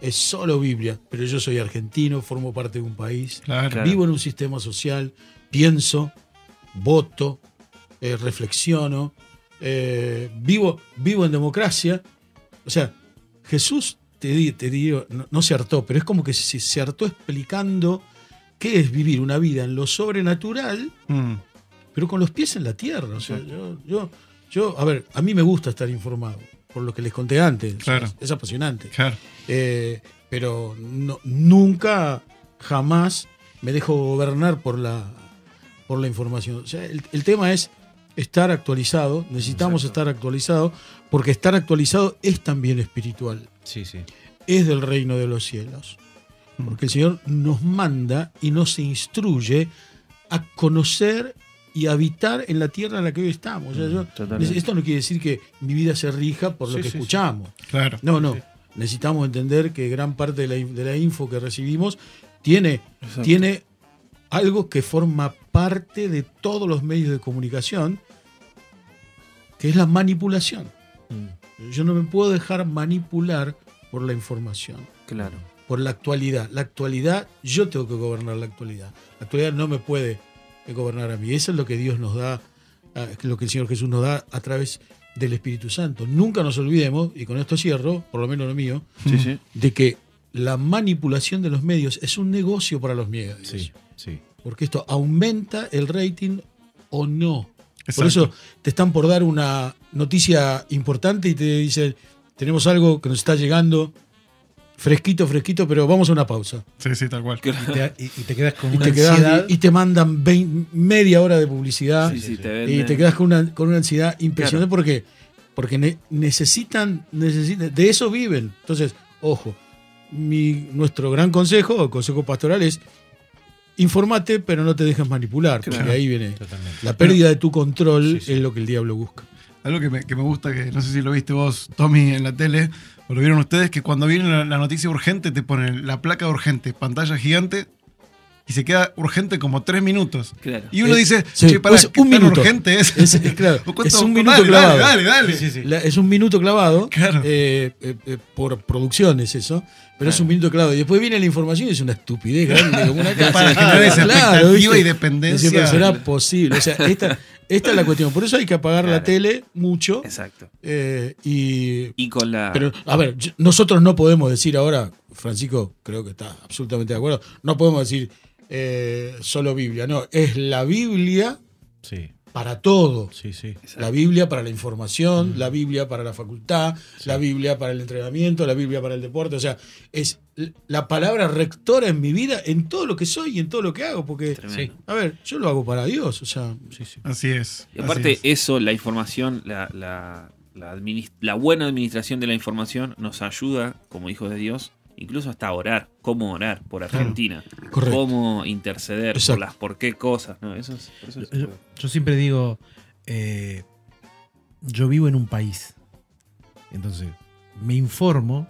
es solo Biblia, pero yo soy argentino, formo parte de un país, Claro. Claro. vivo en un sistema social, pienso, voto, eh, reflexiono, eh, vivo, vivo en democracia. O sea, Jesús, te, di- te digo, no, no se hartó, pero es como que se, se hartó explicando qué es vivir una vida en lo sobrenatural, Mm, pero con los pies en la tierra. O sea, yo, yo, yo, a ver, a mí me gusta estar informado, por lo que les conté antes. Claro. es, es apasionante. claro. Eh, pero no- nunca, jamás me dejo gobernar por la, por la información. O sea, el, el tema es estar actualizado, necesitamos Exacto. estar actualizados, porque estar actualizado es también espiritual, Sí, sí. es del reino de los cielos. Porque el Señor nos manda y nos instruye a conocer y habitar en la tierra en la que hoy estamos. O sea, yo- Totalmente. esto no quiere decir que mi vida se rija por lo Sí, que sí, sí. escuchamos. Claro. No, no. Necesitamos entender que gran parte de la, de la info que recibimos tiene, Exacto. tiene algo que forma parte de todos los medios de comunicación, que es la manipulación. Mm. Yo no me puedo dejar manipular por la información, Claro. por la actualidad. La actualidad, yo tengo que gobernar la actualidad. La actualidad no me puede gobernar a mí. Eso es lo que Dios nos da, ah, lo que el Señor Jesús nos da a través del Espíritu Santo. Nunca nos olvidemos, y con esto cierro, por lo menos lo mío, Sí, sí. de que la manipulación de los medios es un negocio para los medios. Sí, sí. Porque esto aumenta el rating o no. Por eso te están por dar una noticia importante y te dicen, tenemos algo que nos está llegando fresquito, fresquito, pero vamos a una pausa. Sí, sí, tal cual. Y te, y- y te quedas con Y una te, quedas- ansiedad. y te mandan vein- media hora de publicidad Sí, sí, te y te quedas con una, con una ansiedad impresionante porque, porque ne- necesitan, necesitan, de eso viven. Entonces, ojo, mi, nuestro gran consejo, el consejo pastoral es informate, pero no te dejes manipular, porque Claro. ahí viene Totalmente. la pérdida de tu control Sí, sí. es lo que el diablo busca. Algo que me, que me gusta, que no sé si lo viste vos, Tommy, en la tele, o lo vieron ustedes, que cuando viene la, la noticia urgente te ponen la placa urgente, pantalla gigante, y se queda urgente como tres minutos. Claro. Y uno dice, sí, che, pará, pues ¿qué un tan minuto. urgente es? Es- es claro, ¿Cuánto- es un dale, minuto dale, clavado. Dale, dale. Sí, sí, sí. La- es un minuto clavado. Claro. eh, eh, eh, por producción es eso. Pero es un minuto clavado. Y después viene la información y es una estupidez grande como una casa. Para generar esa expectativa ¿viste? y dependencia. Decir, pero será posible. O sea, esta, esta es la cuestión. Por eso hay que apagar la tele mucho. Exacto. eh, y Y con la. Pero, a ver, yo- nosotros no podemos decir ahora, Francisco creo que está absolutamente de acuerdo, no podemos decir eh, solo Biblia, no, es la Biblia Sí, para todo. sí, sí. La Biblia para la información, la Biblia para la facultad, la Biblia para el entrenamiento, la Biblia para el deporte. O sea, es la palabra rectora en mi vida, en todo lo que soy y en todo lo que hago. Porque, a ver, yo lo hago para Dios. O sea, sí, sí. Así es. Y aparte, así es. eso, la información, la, la, la, adminis- la buena administración de la información nos ayuda, como hijos de Dios, incluso hasta orar. Cómo orar por Argentina. Cómo interceder Exacto. por las por qué cosas. ¿no? Eso es, por eso es- Yo, yo siempre digo, eh, yo vivo en un país. Entonces, me informo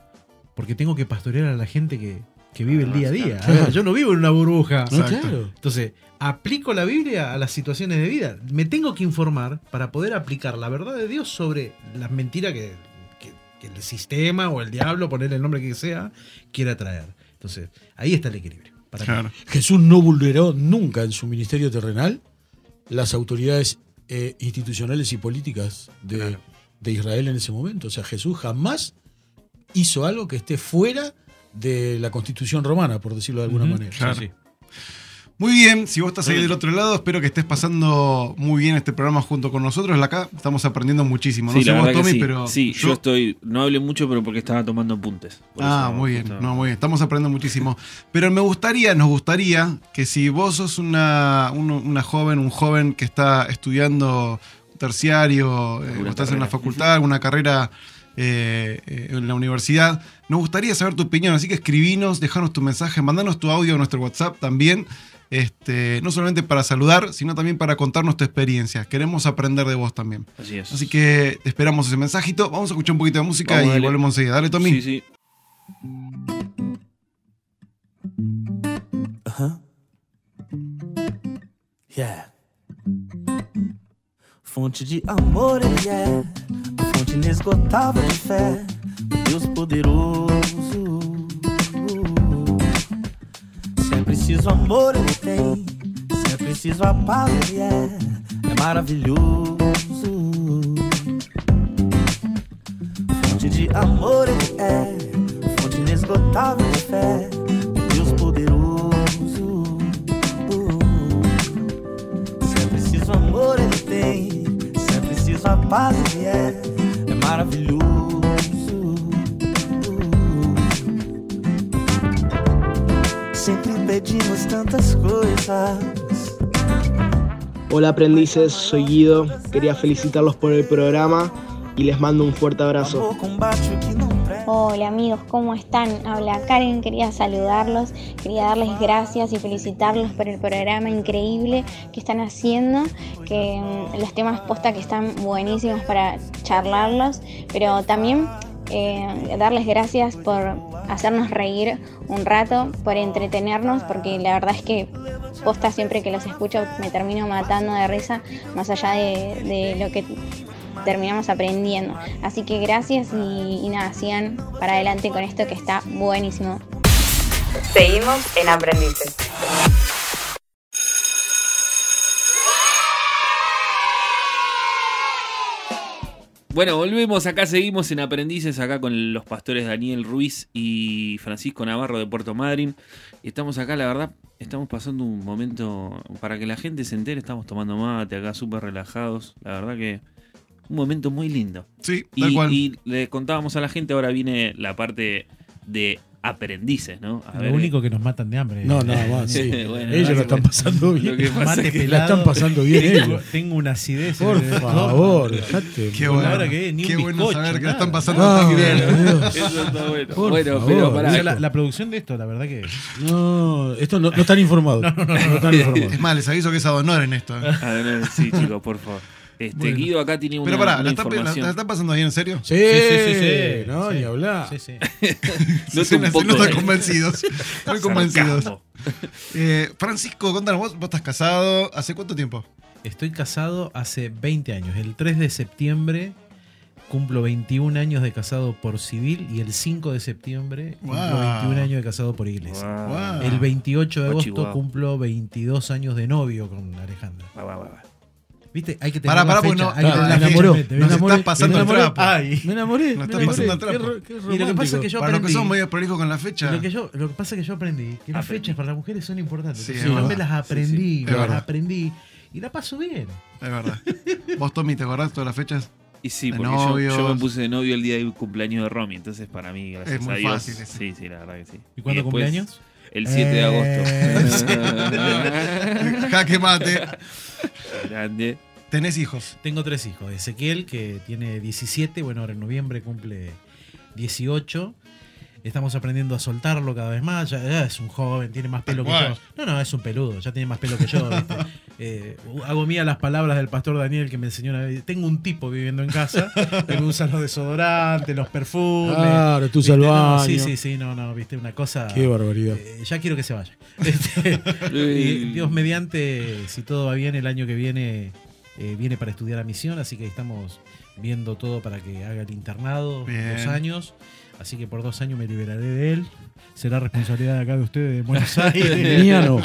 porque tengo que pastorear a la gente que, que vive el día a día. Claro. A ver, yo no vivo en una burbuja. no, claro. Entonces, aplico la Biblia a las situaciones de vida. Me tengo que informar para poder aplicar la verdad de Dios sobre las mentiras que, que- el sistema o el diablo, ponerle el nombre que sea, quiera traer. Entonces, ahí está el equilibrio. Para mí. Claro. Jesús no vulneró nunca en su ministerio terrenal las autoridades eh, institucionales y políticas de, Claro. de Israel en ese momento. O sea, Jesús jamás hizo algo que esté fuera de la constitución romana, por decirlo de alguna manera. claro. sí, sí. Muy bien, si vos estás ahí del otro lado, espero que estés pasando muy bien este programa junto con nosotros. Acá estamos aprendiendo muchísimo. No Sí, sé vos, Tommy, sí. pero. Sí, yo... estoy. No hablé mucho, pero porque estaba tomando apuntes. Ah, muy bien, no, muy bien. Estamos aprendiendo muchísimo. Pero me gustaría, nos gustaría que si vos sos una, una joven, un joven que está estudiando terciario, eh, o estás en la facultad, alguna carrera eh, eh, en la universidad, nos gustaría saber tu opinión. Así que escribinos, dejanos tu mensaje, mandanos tu audio a nuestro WhatsApp también. Este, no solamente para saludar, sino también para contarnos tu experiencia. Queremos aprender de vos también. Así es. Así que esperamos ese mensajito. Vamos a escuchar un poquito de música Vamos, y dale. volvemos enseguida. Dale, Tommy. Sí, sí. Yeah. Fonte de amor ele é, fonte inesgotável de fé, Deus poderoso. Preciso amor ele tem, se é preciso a paz ele é, é maravilhoso. Fonte de amor ele é, fonte inesgotável de fé, Deus poderoso. Se é preciso amor, ele tem. Se é preciso a paz, ele é. É maravilhoso. Sempre pedimos tantas coisas. Hola aprendices, soy Guido. Quería felicitarlos por el programa y les mando un fuerte abrazo. Hola amigos, ¿cómo están? Habla Karen, quería saludarlos, quería darles gracias y felicitarlos por el programa increíble que están haciendo, que mm, los temas posta que están buenísimos para charlarlos, pero también eh, darles gracias por hacernos reír un rato, por entretenernos, porque la verdad es que posta siempre que los escucho me termino matando de risa, más allá de, de lo que terminamos aprendiendo. Así que gracias y, y nada, sigan para adelante con esto que está buenísimo. Seguimos en Aprendices. Bueno, volvemos. Acá seguimos en Aprendices, acá con los pastores Daniel Ruiz y Francisco Navarro de Puerto Madryn. Estamos acá, la verdad, estamos pasando un momento para que la gente se entere. Estamos tomando mate acá, súper relajados. La verdad que un momento muy lindo. Sí, tal Y, cual. y le contábamos a la gente, ahora viene la parte de aprendices, ¿no? A Lo único que nos matan de hambre. No, nada más. sí. Bueno, ellos no, lo están pasando bien. Lo que pasa Mate es que la están pasando bien Tengo, ellos. tengo una acidez. Por favor, dejate. Qué bueno, ahora que ni un qué bueno bizcocho, saber que la están pasando Ah, tan bien. Dios. Eso está bueno. Por bueno, favor. pero O sea, la, la producción de esto, la verdad que. No, esto no, no están informados. No, están informados. Es más, les aviso que es ad honor en esto. ¿eh? A ver, sí, chicos, por favor. Este, Bueno. Guido acá tiene una, Pero pará, una ¿la están, la, están pasando bien en serio? Sí, no, sí. ni hablar. Sí, sí. No se poco notan de- convencidos. Muy convencidos. Eh, Francisco, contanos, vos, vos estás casado. ¿Hace cuánto tiempo? Estoy casado hace 20 años. El 3 de septiembre cumplo 21 años de casado por civil y el 5 de septiembre cumplo Wow. 21 años de casado por iglesia. Wow. El 28 de agosto Chihuahua. cumplo 22 años de novio con Alejandra. ¿Viste? Hay que tener pará, porque fecha, no- hay que tener me la fecha, enamoró. Me enamoré, estás pasando me el enamoré. trapo. Ay. Me enamoré. Nos me está enamoré. pasando el Qué trapo. ro- qué Y lo que pasa es que yo Para los que aprendí. son medio prolijos con la fecha. Lo que, yo, lo que pasa es que yo aprendí que las Aprendí. fechas para las mujeres son importantes. Sí, yo me las aprendí, Sí, sí, me las verdad. aprendí y la paso bien. Es verdad. Vos, Tommy, ¿te acordás de todas las fechas? Y sí, porque yo, yo me puse de novio el día del cumpleaños de Romy, entonces para mí, gracias Es muy a Dios. fácil. Sí, sí, la verdad que sí. ¿Y cuándo cumpleaños? El 7 de Eh, agosto. Jaque mate. Grande. Tenés hijos. Tengo tres hijos. Ezequiel, que tiene 17, bueno, ahora en noviembre cumple 18. Estamos aprendiendo a soltarlo cada vez más. Ya, ya es un joven, tiene más pelo que yo. No, no, es un peludo, ya tiene más pelo que yo. ¿viste? Eh, hago mía las palabras del pastor Daniel que me enseñó una vez. Tengo un tipo viviendo en casa que me usa los desodorantes, los perfumes. Claro, tú salvaño. sí, sí, sí, no, no, viste, una cosa. Qué barbaridad. Eh, ya quiero que se vaya. Este, y Dios mediante, si todo va bien, el año que viene eh, viene para estudiar a misión, así que estamos viendo todo para que haga el internado, Bien. dos años. Así que por dos años me liberaré de él. Será responsabilidad de acá de ustedes de Buenos Aires. Mía no.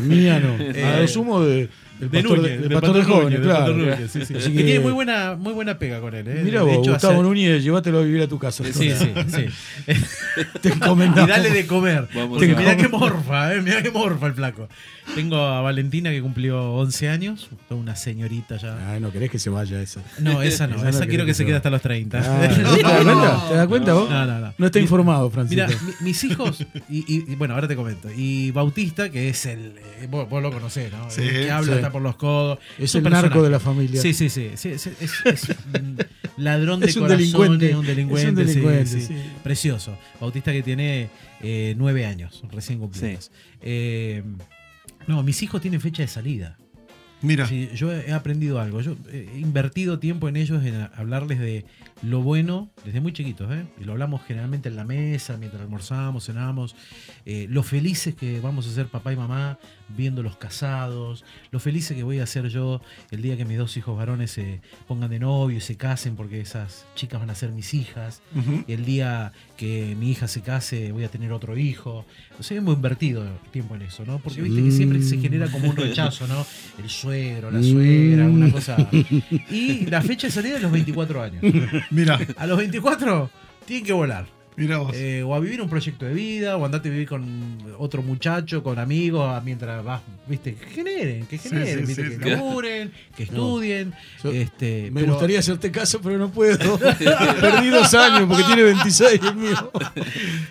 Mía no. Eh, A lo sumo de, De pastor, Núñez, de, del pastor de jóvenes, Núñez, claro. Núñez, sí, sí. Así Que que- tiene muy buena, muy buena pega con él. ¿eh? Mira De vos, hecho, Gustavo hace- Núñez, llévatelo a vivir a tu casa. Sí, sí, sí. Te Y encomendamos. dale de comer. Vamos mirá que morfa, eh, mirá que morfa el flaco. Tengo a Valentina que cumplió 11 años, una señorita ya. Ay, no querés que se vaya esa. No, esa no, Esa quiero que que se se quede hasta los 30. Ah, ¿Te das cuenta? ¿Te das cuenta vos? No, no, no. No está Mi- informado, Francisco. Mira, mi- mis hijos, y, y- y bueno, ahora te comento. Y Bautista, que es el. eh, vos, vos lo conocés, ¿no? Sí, el que habla por los codos. es un el narco personaje. de la familia. Sí, sí, sí. sí, es, es- es un ladrón de Es un corazones, delincuente. un delincuente. Es un sí, delincuente, sí. sí. Precioso. Bautista que tiene eh, nueve años, recién cumplidos. Eh, no, mis hijos tienen fecha de salida. Mira. Sí, yo he aprendido algo. Yo he invertido tiempo en ellos, en hablarles de lo bueno desde muy chiquitos. ¿eh? Y lo hablamos generalmente en la mesa, mientras almorzamos, cenamos. Eh, lo felices que vamos a ser papá y mamá viéndolos casados. Lo felices que voy a ser yo el día que mis dos hijos varones se pongan de novio y se casen porque esas chicas van a ser mis hijas. Ujú. El día que mi hija se case voy a tener otro hijo. O sea, hemos invertido tiempo en eso, ¿no? Porque viste que siempre se genera como un rechazo, ¿no? El suegro, la suegra, una cosa. Y la fecha de salida es los 24 años. Mira, A los 24 tienen que volar. mira vos. Eh, o a vivir un proyecto de vida, o andate a vivir con otro muchacho, con amigos, mientras vas, viste, que generen, que generen, sí, viste, sí, que sí. laburen, que estudien. Este, Me pero- gustaría hacerte caso, pero no puedo. Perdí dos años porque tiene 26 el mío.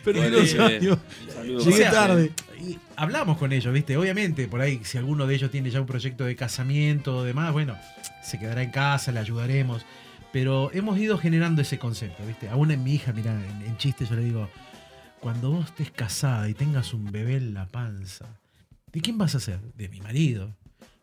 Perdí dos años. Llegué tarde. Y hablamos con ellos, ¿viste? Obviamente, por ahí, si alguno de ellos tiene ya un proyecto de casamiento o demás, bueno, se quedará en casa, le ayudaremos. Pero hemos ido generando ese concepto, ¿viste? Aún en mi hija, mira, en, en chiste yo le digo, cuando vos estés casada y tengas un bebé en la panza, ¿de quién vas a ser? De mi marido.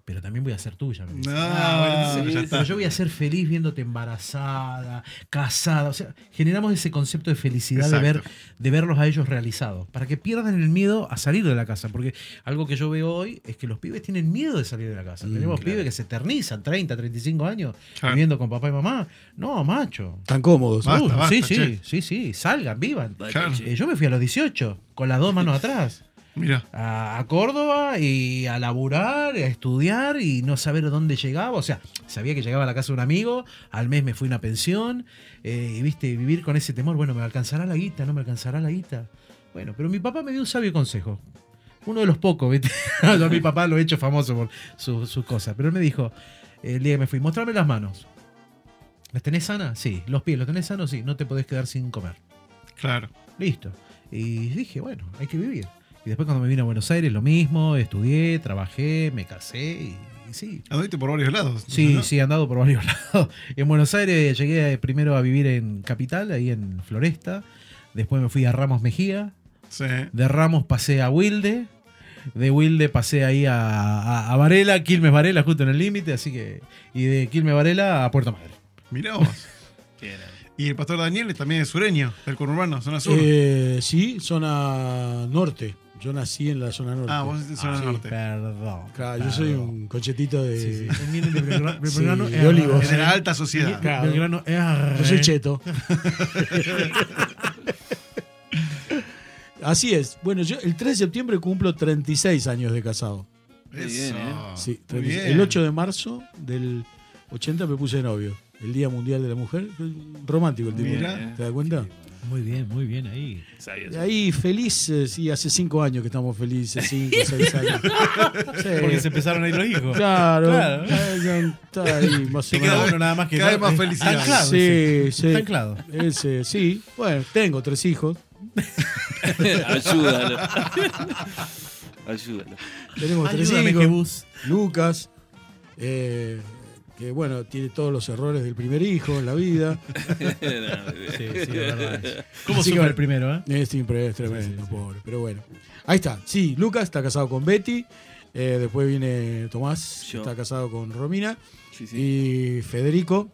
Pero también voy a ser tuya. me dice. No, entonces, ya pero está. yo voy a ser feliz viéndote embarazada, casada. O sea, generamos ese concepto de felicidad de ver, de verlos a ellos realizados. Para que pierdan el miedo a salir de la casa. Porque algo que yo veo hoy es que los pibes tienen miedo de salir de la casa. Mm, Tenemos claro. pibes que se eternizan 30, 35 años Claro. viviendo con papá y mamá. No, macho. Tan cómodos. Basta, Uh, basta, sí, che. sí, sí, sí. Salgan, vivan. Claro. Eh, yo me fui a los 18, con las dos manos atrás Mira. a, a Córdoba y a laburar, a estudiar y no saber dónde llegaba. O sea, sabía que llegaba a la casa de un amigo, al mes me fui a una pensión eh, y viste, vivir con ese temor, bueno, ¿me alcanzará la guita? ¿No me alcanzará la guita? Bueno, pero mi papá me dio un sabio consejo. Uno de los pocos, ¿viste? Yo a mi papá lo he hecho famoso por sus su cosas. Pero él me dijo, el día que me fui, mostrame las manos. ¿Las tenés sanas? Sí. ¿Los pies los tenés sanos? Sí. No te podés quedar sin comer. Claro. Listo. Y dije, bueno, hay que vivir. Y después cuando me vine a Buenos Aires, lo mismo, estudié, trabajé, me casé y, y sí. Anduviste por varios lados. Sí, ¿no? sí, he andado por varios lados. En Buenos Aires llegué primero a vivir en Capital, ahí en Floresta. Después me fui a Ramos Mejía. Sí. De Ramos pasé a Wilde. De Wilde pasé ahí a, a, a Varela, Quilmes Varela, justo en el límite. Así que. Y de Quilmes Varela a Puerto Madre. Mirá vos. Y el pastor Daniel es también es sureño, del conurbano, zona sur. Eh, sí, zona norte. Yo nací en la zona norte. Ah, vos sos de zona sí. norte. Perdón. Claro, yo soy un conchetito de, Sí, sí. Vienen de Belgrano, Sí, Belgrano de R. Olivos. De la alta sociedad. Claro. Belgrano. Yo soy cheto. Así es. Bueno, yo el 3 de septiembre cumplo 36 años de casado. Bien, ¿eh? Sí, Muy 36. bien. El 8 de marzo del 80 me puse novio. El Día Mundial de la Mujer. Romántico el tipo. Mira. ¿Te das cuenta? Muy bien, muy bien ahí. Y ahí felices, sí, hace 5 años que estamos felices, 5, 6 años. Sí. Porque se empezaron a ir los hijos. Claro, Claro. eh, está ahí más o menos. uno nada más que cada vez más eh, felicidad. Está anclado. Sí, sí. Está anclado. Ese, sí, bueno, tengo tres hijos. Ayúdalo. Ayúdalo. Tenemos tres Ayúdame, hijos. Jebus. Lucas, eh, que bueno, tiene todos los errores del primer hijo en la vida. Sí, sí, es verdad. ¿Cómo que- el primero, eh? Es, siempre es tremendo, pobre. Pero bueno. Ahí está. Sí, Lucas está casado con Betty. eh, después viene Tomás, Yo. está casado con Romina. Sí, sí. Y Federico.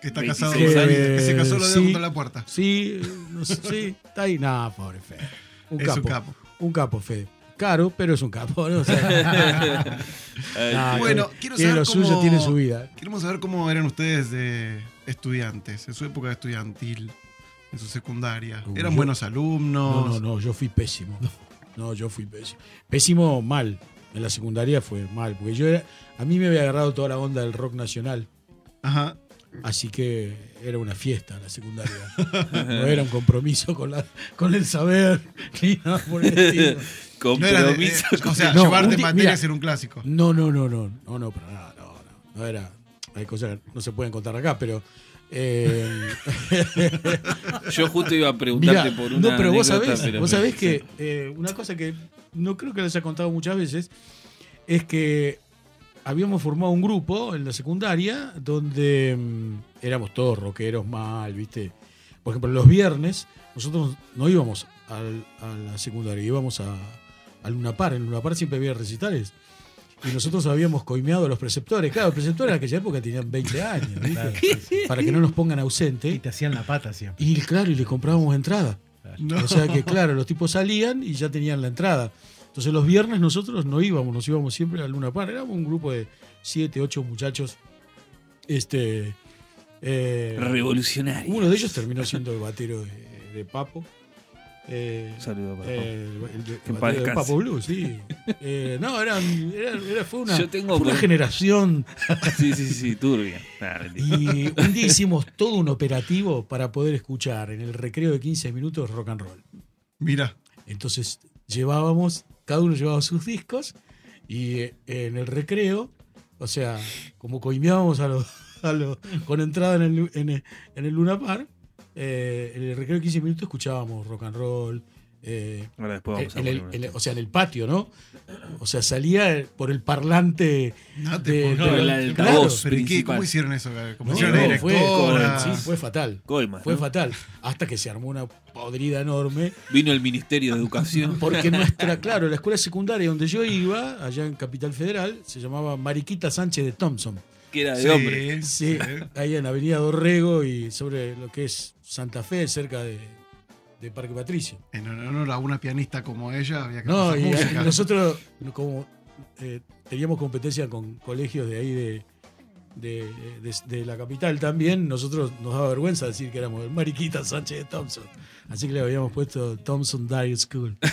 Que está 26 casado. años. Que se casó lo Sí. dedos contra la puerta. Sí, no sé, sí, está ahí. Nada, pobre Fede. Un Es capo. un capo. Un capo, Fede. Caro, pero es un capo. ¿no? O sea, Bueno, que- quiero saber lo suyo, cómo- tiene su vida. Queremos saber cómo eran ustedes de estudiantes, en su época estudiantil, en su secundaria. Uy, ¿Eran yo- buenos alumnos? No, no, no, yo fui pésimo. No, yo fui pésimo. Pésimo mal. En la secundaria fue mal, porque yo era, a mí me había agarrado toda la onda del rock nacional, Ajá. así que era una fiesta la secundaria. No era un compromiso con, la, con el saber ni nada por el estilo. No era de- Compromiso. eh, o sea, No, llevarte mira. era un clásico. No, no, no, no, no, no, para nada, no, no, no era. Hay cosas que no se pueden contar acá, pero. eh, Yo justo iba a preguntarte Mirá, por una. no, pero vos sabés, pero- vos sabés que eh, una cosa que no creo que les haya contado muchas veces es que habíamos formado un grupo en la secundaria donde mm, éramos todos rockeros mal, ¿viste? Por ejemplo, los viernes nosotros no íbamos al- a la secundaria, íbamos a, a Luna Par. En Luna Par siempre había recitales. Y nosotros habíamos coimeado a los preceptores. Claro, los preceptores en aquella época tenían 20 años, ¿viste? Claro, sí, sí. Para que no nos pongan Y ausente. te hacían la pata siempre. Y claro, y le comprábamos entrada. No. O sea que, claro, los tipos salían y ya tenían la entrada. Entonces los viernes nosotros no íbamos, nos íbamos siempre a Luna Par. Éramos un grupo de siete, ocho muchachos. Este. eh, Revolucionario. uno de ellos terminó siendo el batero de, de Papo. Eh, Un saludo para eh, el. Papo Blue, sí. Eh, no, eran, era, era- fue una, Yo tengo fue una por- generación Sí, sí, sí, turbia. Nah, y un día hicimos todo un operativo para poder escuchar en el recreo de 15 minutos rock and roll. Mira. Entonces llevábamos, cada uno llevaba sus discos y eh, en el recreo, o sea, como coimeábamos a los, a los- con entrada en el, en el, en el Luna Park, eh, en el recreo de 15 minutos escuchábamos rock and roll. eh, Ahora después vamos a el- poner en el- una. o sea, en el patio, ¿no? O sea, salía por el parlante No te de, puedo de- el creer. claro, altavoz. ¿Pero y qué? principal. ¿Cómo hicieron eso? ¿Cómo no, hicieron la no, fue, directora? sí, fue fatal. Fue ¿no? fatal. Hasta que se armó una podrida enorme. Vino el Ministerio de Educación. Porque nuestra, claro, la escuela secundaria donde yo iba, allá en Capital Federal, se llamaba Mariquita Sánchez de Thompson. Que era de Sí, hombre. Sí, ahí en Avenida Dorrego y sobre lo que es Santa Fe, cerca de, de Parque Patricio. En honor a una pianista como ella, había que No, y música. nosotros, como eh, teníamos competencia con colegios de ahí de, de, de- de la capital también, nosotros nos daba vergüenza decir que éramos el Mariquita Sánchez de Thompson. Así que le habíamos puesto Thompson Diary School.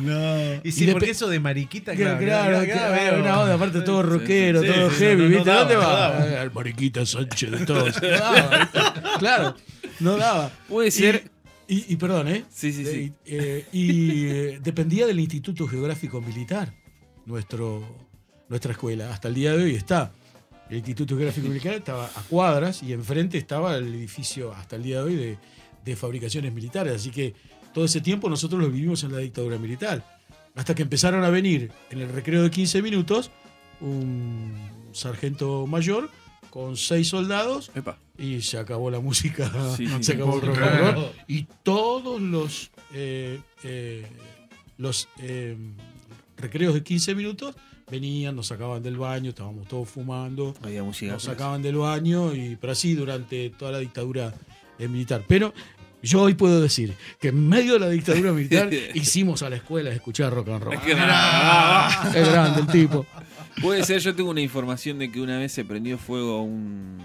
No. Y sí, Y porque eso de mariquita, Claro, claro. claro, claro, claro, veo. una onda, aparte todo rockero, sí, todo sí, heavy, no, no ¿viste? daba, ¿Dónde no va? daba. Al Mariquita Sánchez de todos. No daba, claro, no daba. Puede ser. Y, y- y perdón, ¿eh? Sí, sí, sí. Y, eh, y, eh, dependía del Instituto Geográfico Militar, nuestro, nuestra escuela. Hasta el día de hoy está. El Instituto Geográfico Militar estaba a cuadras y enfrente estaba el edificio, hasta el día de hoy, de, de fabricaciones militares. Así que todo ese tiempo nosotros lo vivimos en la dictadura militar. Hasta que empezaron a venir en el recreo de 15 minutos un sargento mayor con seis soldados Epa. y se acabó la música, Sí, se acabó el rock Claro. Y todos los, eh, eh, los eh, recreos de 15 minutos venían, nos sacaban del baño, estábamos todos fumando, Había música. nos sacaban del baño, y, pero así durante toda la dictadura militar. Pero Yo hoy puedo decir que en medio de la dictadura militar hicimos a la escuela escuchar rock and roll. Qué grande. Es grande el tipo. Puede ser, yo tengo una información de que una vez se prendió fuego un,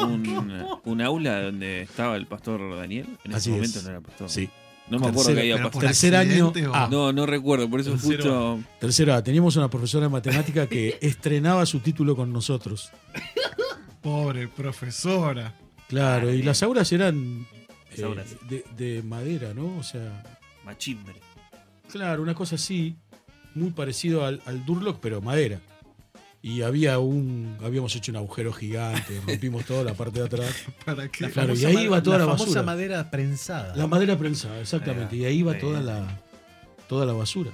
un, un aula donde estaba el pastor Daniel. En ese Así momento es. no era pastor. Sí. No me acuerdo Tercera- que había pastor. Tercer año. Ah, No, no recuerdo, por eso Tercero. justo. Tercera, teníamos una profesora de matemática que estrenaba su título con nosotros. Pobre profesora. Claro, y las auras eran eh, auras. de, de madera, ¿no? O sea, Machimbre. claro, una cosa así, muy parecido al, al Durlock, pero madera. Y había un, habíamos hecho un agujero gigante, rompimos toda la parte de atrás. ¿Para qué? Claro, y famosa ahí iba toda la, famosa basura. madera prensada. La madera prensada, exactamente. Y ahí iba toda va. la, toda la basura.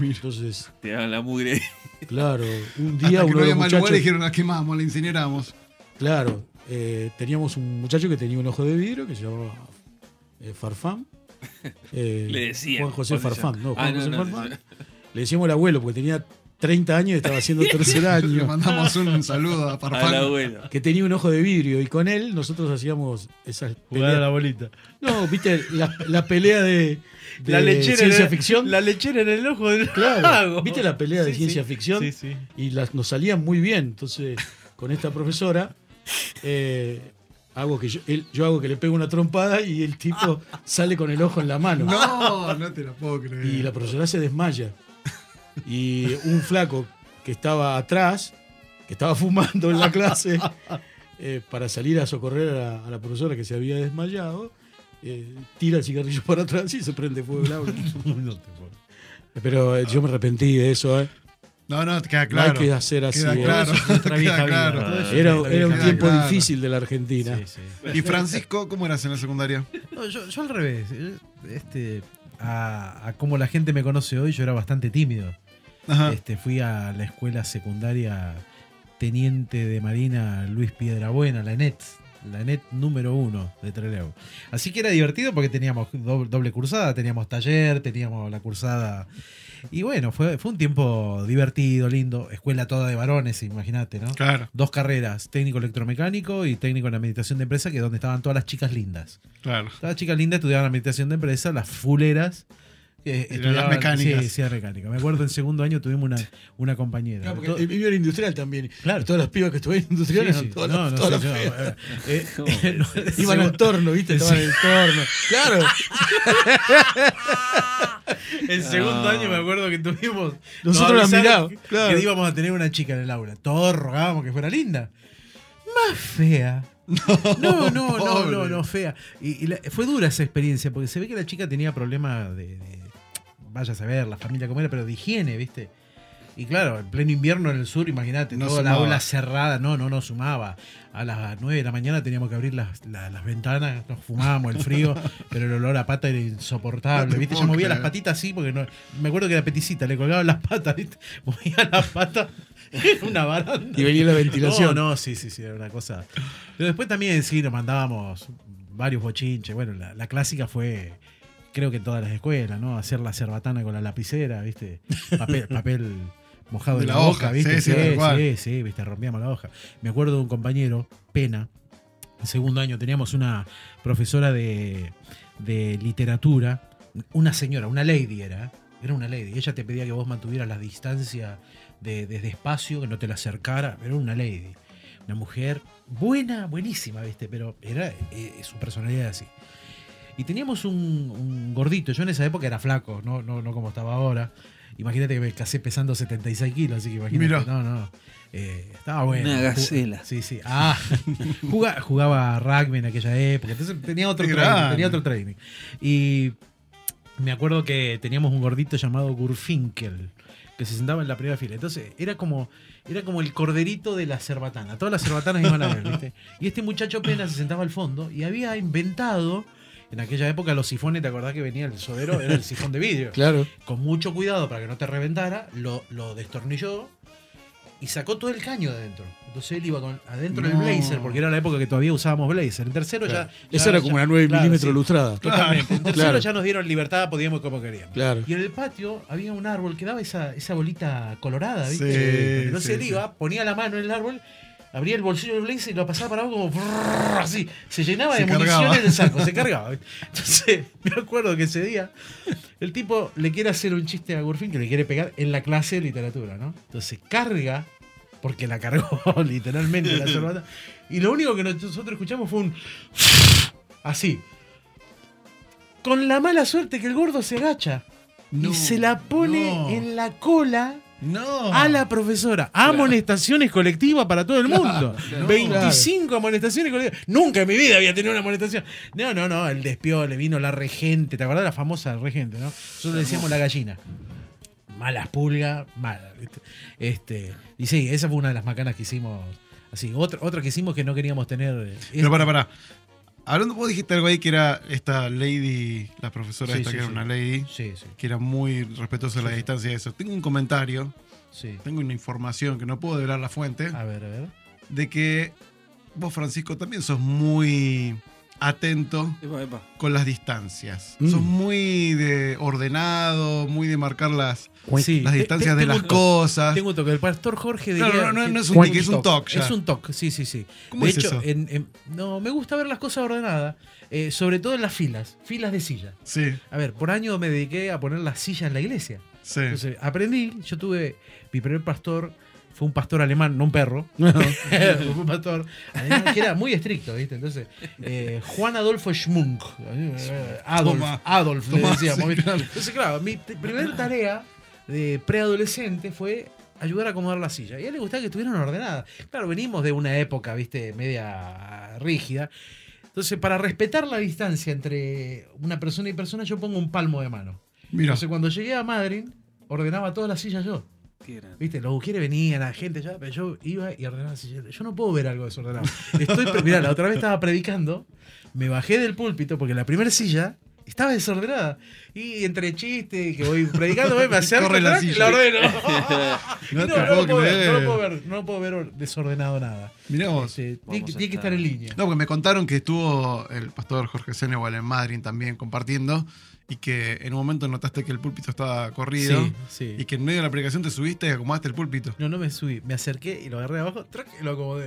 Entonces, Te daban la mugre. claro, un Hasta día que uno no de había los mal lugar muchachos, y dijeron la quemamos, la incineramos. claro, eh, teníamos un muchacho que tenía un ojo de vidrio que se llamaba eh, Farfán. Eh, Le decían, Juan José ¿cómo se Farfán, no, Juan Ah, no, José no, Farfán. no. Le decíamos el abuelo porque tenía 30 años y estaba haciendo tercer Le año. mandamos un saludo a Al Farfán. abuelo. Que tenía un ojo de vidrio y con él nosotros hacíamos esas Jugar a la bolita. No, viste, la, la pelea de, de La lechera ciencia en el- ficción. La lechera en el ojo del Claro, lago. ¿viste la pelea de ciencia sí. ficción? Sí, sí. Y las, nos salían muy bien. Entonces, con esta profesora, eh, hago que yo, él- yo hago que le pego una trompada y el tipo sale con el ojo en la mano. No, no te lo puedo creer. Y la profesora se desmaya. Y un flaco que estaba atrás, que estaba fumando en la clase, eh, para salir a socorrer a la, a la profesora que se había desmayado, eh, tira el cigarrillo para atrás y se prende fuego el aula. Pero yo me arrepentí de eso. eh. No, no, queda No claro. hay que hacer así. Queda eh. claro. Queda vida. claro. Era, era un tiempo Claro. difícil de la Argentina. Sí, sí. ¿Y Francisco, cómo eras en la secundaria? No, yo, yo al revés. Este, a, a como la gente me conoce hoy, yo era bastante tímido. Ajá. Este, fui a la escuela secundaria Teniente de Marina Luis Piedrabuena, la ENET, la ENET número uno de Trelew. Así que era divertido porque teníamos doble, doble cursada, teníamos taller, teníamos la cursada. Y bueno, fue, fue un tiempo divertido, lindo. Escuela toda de varones, imagínate, ¿no? Claro, Dos carreras, técnico electromecánico y técnico en administración de empresa, que es donde estaban todas las chicas lindas. claro. Todas las chicas lindas estudiaban administración de empresa, las fuleras. Las mecánicas. Sí, sí, mecánica. Me acuerdo en segundo año tuvimos una, una compañera. Claro, porque Todo- industrial también. Claro. Todas las pibas que estuvieron en industrial Sí, eran sí. todas No, las- no todas las yo- eh, ¿Cómo? eh, no, Iban al torno, ¿viste? Estaban en el torno. Claro. En segundo año me acuerdo que tuvimos. Nosotros nos la avisaron mirábamos, que- claro. Que íbamos a tener una chica en el aula. Todos rogábamos que fuera linda. Más fea. No, no, no, no, no, fea. Y, y la- fue dura esa experiencia porque se ve que la chica tenía problemas de, de- Vaya a saber, la familia cómo era, pero de higiene, ¿viste? Y claro, en pleno invierno en el sur, imagínate, No toda la aula cerrada, no, no, no sumaba. A las 9 de la mañana teníamos que abrir las, la- las ventanas, nos fumábamos el frío, pero el olor a pata era insoportable, No ¿viste? Yo movía las patitas así porque no, me acuerdo que era peticita, le colgaban las patas, ¿viste? Movía las patas en una baranda. Y venía la ventilación. No, no, sí, sí, sí, era una cosa. Pero después también sí, nos mandábamos varios bochinches. Bueno, la, la clásica fue, creo que en todas las escuelas, ¿no? Hacer la cerbatana con la lapicera, ¿viste? Papel, papel mojado De en la, boca, hoja, ¿viste? sí, sí, cual. sí, sí, ¿viste? Rompíamos la hoja. Me acuerdo de un compañero, Pena, en segundo año teníamos una profesora de, de literatura, una señora, una lady era, era una lady. Ella te pedía que vos mantuvieras la distancia de, desde espacio, que no te la acercara, era una lady. Una mujer buena, buenísima, ¿viste? Pero era eh, su personalidad así. Y teníamos un, un gordito, yo en esa época era flaco, no, no, no como estaba ahora. Imagínate que me casé pesando 76 kilos, así que imagínate. Mirá. No, no. Eh, estaba bueno. Una gacela. Sí, sí. Ah, jugaba, jugaba rugby en aquella época. Entonces tenía otro training. Tenía otro training. Y me acuerdo que teníamos un gordito llamado Gurfinkel que se sentaba en la primera fila. Entonces era como, era como el corderito de la cerbatana. Todas las cerbatanas iban a ver, ¿viste? Y este muchacho apenas se sentaba al fondo y había inventado. En aquella época los sifones, ¿te acordás que venía el sodero? Era el sifón de vidrio Claro. con mucho cuidado para que no te reventara, lo, lo destornilló y sacó todo el caño de adentro. Entonces él iba con, adentro del No. blazer, porque era la época que todavía usábamos blazer. En tercero ya, ya- Esa era como una 9 claro, milímetros sí, lustrada. Totalmente. En tercero Claro. ya nos dieron libertad, podíamos como queríamos. Claro. Y en el patio había un árbol que daba esa, esa bolita colorada, ¿viste? Sí, Entonces sí, él iba, ponía la mano en el árbol, abría el bolsillo del blazer y lo pasaba para abajo como brrr, así. Se llenaba Se de cargaba. municiones del saco, se cargaba. Entonces, me acuerdo que ese día el tipo le quiere hacer un chiste a Gurfín que le quiere pegar en la clase de literatura, ¿no? Entonces carga, porque la cargó literalmente la corbata, y lo único que nosotros escuchamos fue un así. Con la mala suerte que el gordo se agacha No, y se la pone no. en la cola No. a la profesora. Amonestaciones colectivas para todo el mundo. Claro. 25 amonestaciones colectivas. Nunca en mi vida había tenido una amonestación. No, no, no. El despió, le vino la regente. ¿Te acuerdas la famosa regente, no? Nosotros le decíamos la gallina. Malas pulgas, mala. ¿viste? Este, y sí, esa fue una de las macanas que hicimos. Así, otra, otra que hicimos que no queríamos tener. eh, Pero es- para, para. Hablando, vos dijiste algo ahí que era esta lady, la profesora Sí, esta sí, que era sí. una lady, Sí, sí, que era muy respetuosa de la distancia y eso. Tengo un comentario, sí. tengo una información que no puedo develar la fuente, A ver, a ver. de que vos, Francisco, también sos muy atento Epa, epa. con las distancias. Mm. Sos muy de ordenado, muy de marcar las, Sí, las distancias te- de las un toque, cosas. Tengo un toque. El pastor Jorge Claro, no, no, no es un tique, es un toque. Es un toque, sí, sí, sí. ¿Cómo de es hecho, eso? en- en- no, me gusta ver las cosas ordenadas, eh, sobre todo en las filas, filas de silla. Sí, A ver, por año me dediqué a poner las sillas en la iglesia. sí. Entonces, aprendí, yo tuve, mi primer pastor fue un pastor alemán, no un perro. fue un pastor alemán que era muy estricto, ¿viste? Entonces, eh, Juan Adolfo Schmunk. eh, Adolf, Toma. Adolf, le decíamos. sí. Entonces, claro, mi primera tarea de preadolescente fue ayudar a acomodar la silla. Y a él le gustaba que estuvieran ordenadas. Claro, venimos de una época, viste, media rígida. Entonces, para respetar la distancia entre una persona y persona, yo pongo un palmo de mano. Mira, Entonces, cuando llegué a Madrid, ordenaba todas las sillas yo. Viste, los buqueres venían, la gente ya, pero yo iba y ordenaba sillas. Yo no puedo ver algo desordenado. Estoy, mirá, la otra vez estaba predicando, me bajé del púlpito porque la primera silla estaba desordenada. Y entre chistes que voy predicando, voy, me acerco Corre la silla. la ordeno. no no, puedo lo puedo ver, no lo puedo ver, no puedo ver desordenado nada. Mirá vos. Este, tiene, que estar- estar en línea. No, porque me contaron que estuvo el pastor Jorge Senewal en Madrid también compartiendo y que en un momento notaste que el púlpito estaba corrido Sí, sí. y que en medio de la predicación te subiste y acomodaste el púlpito. No, no me subí, me acerqué y lo agarré de abajo, trac, y lo acomodé.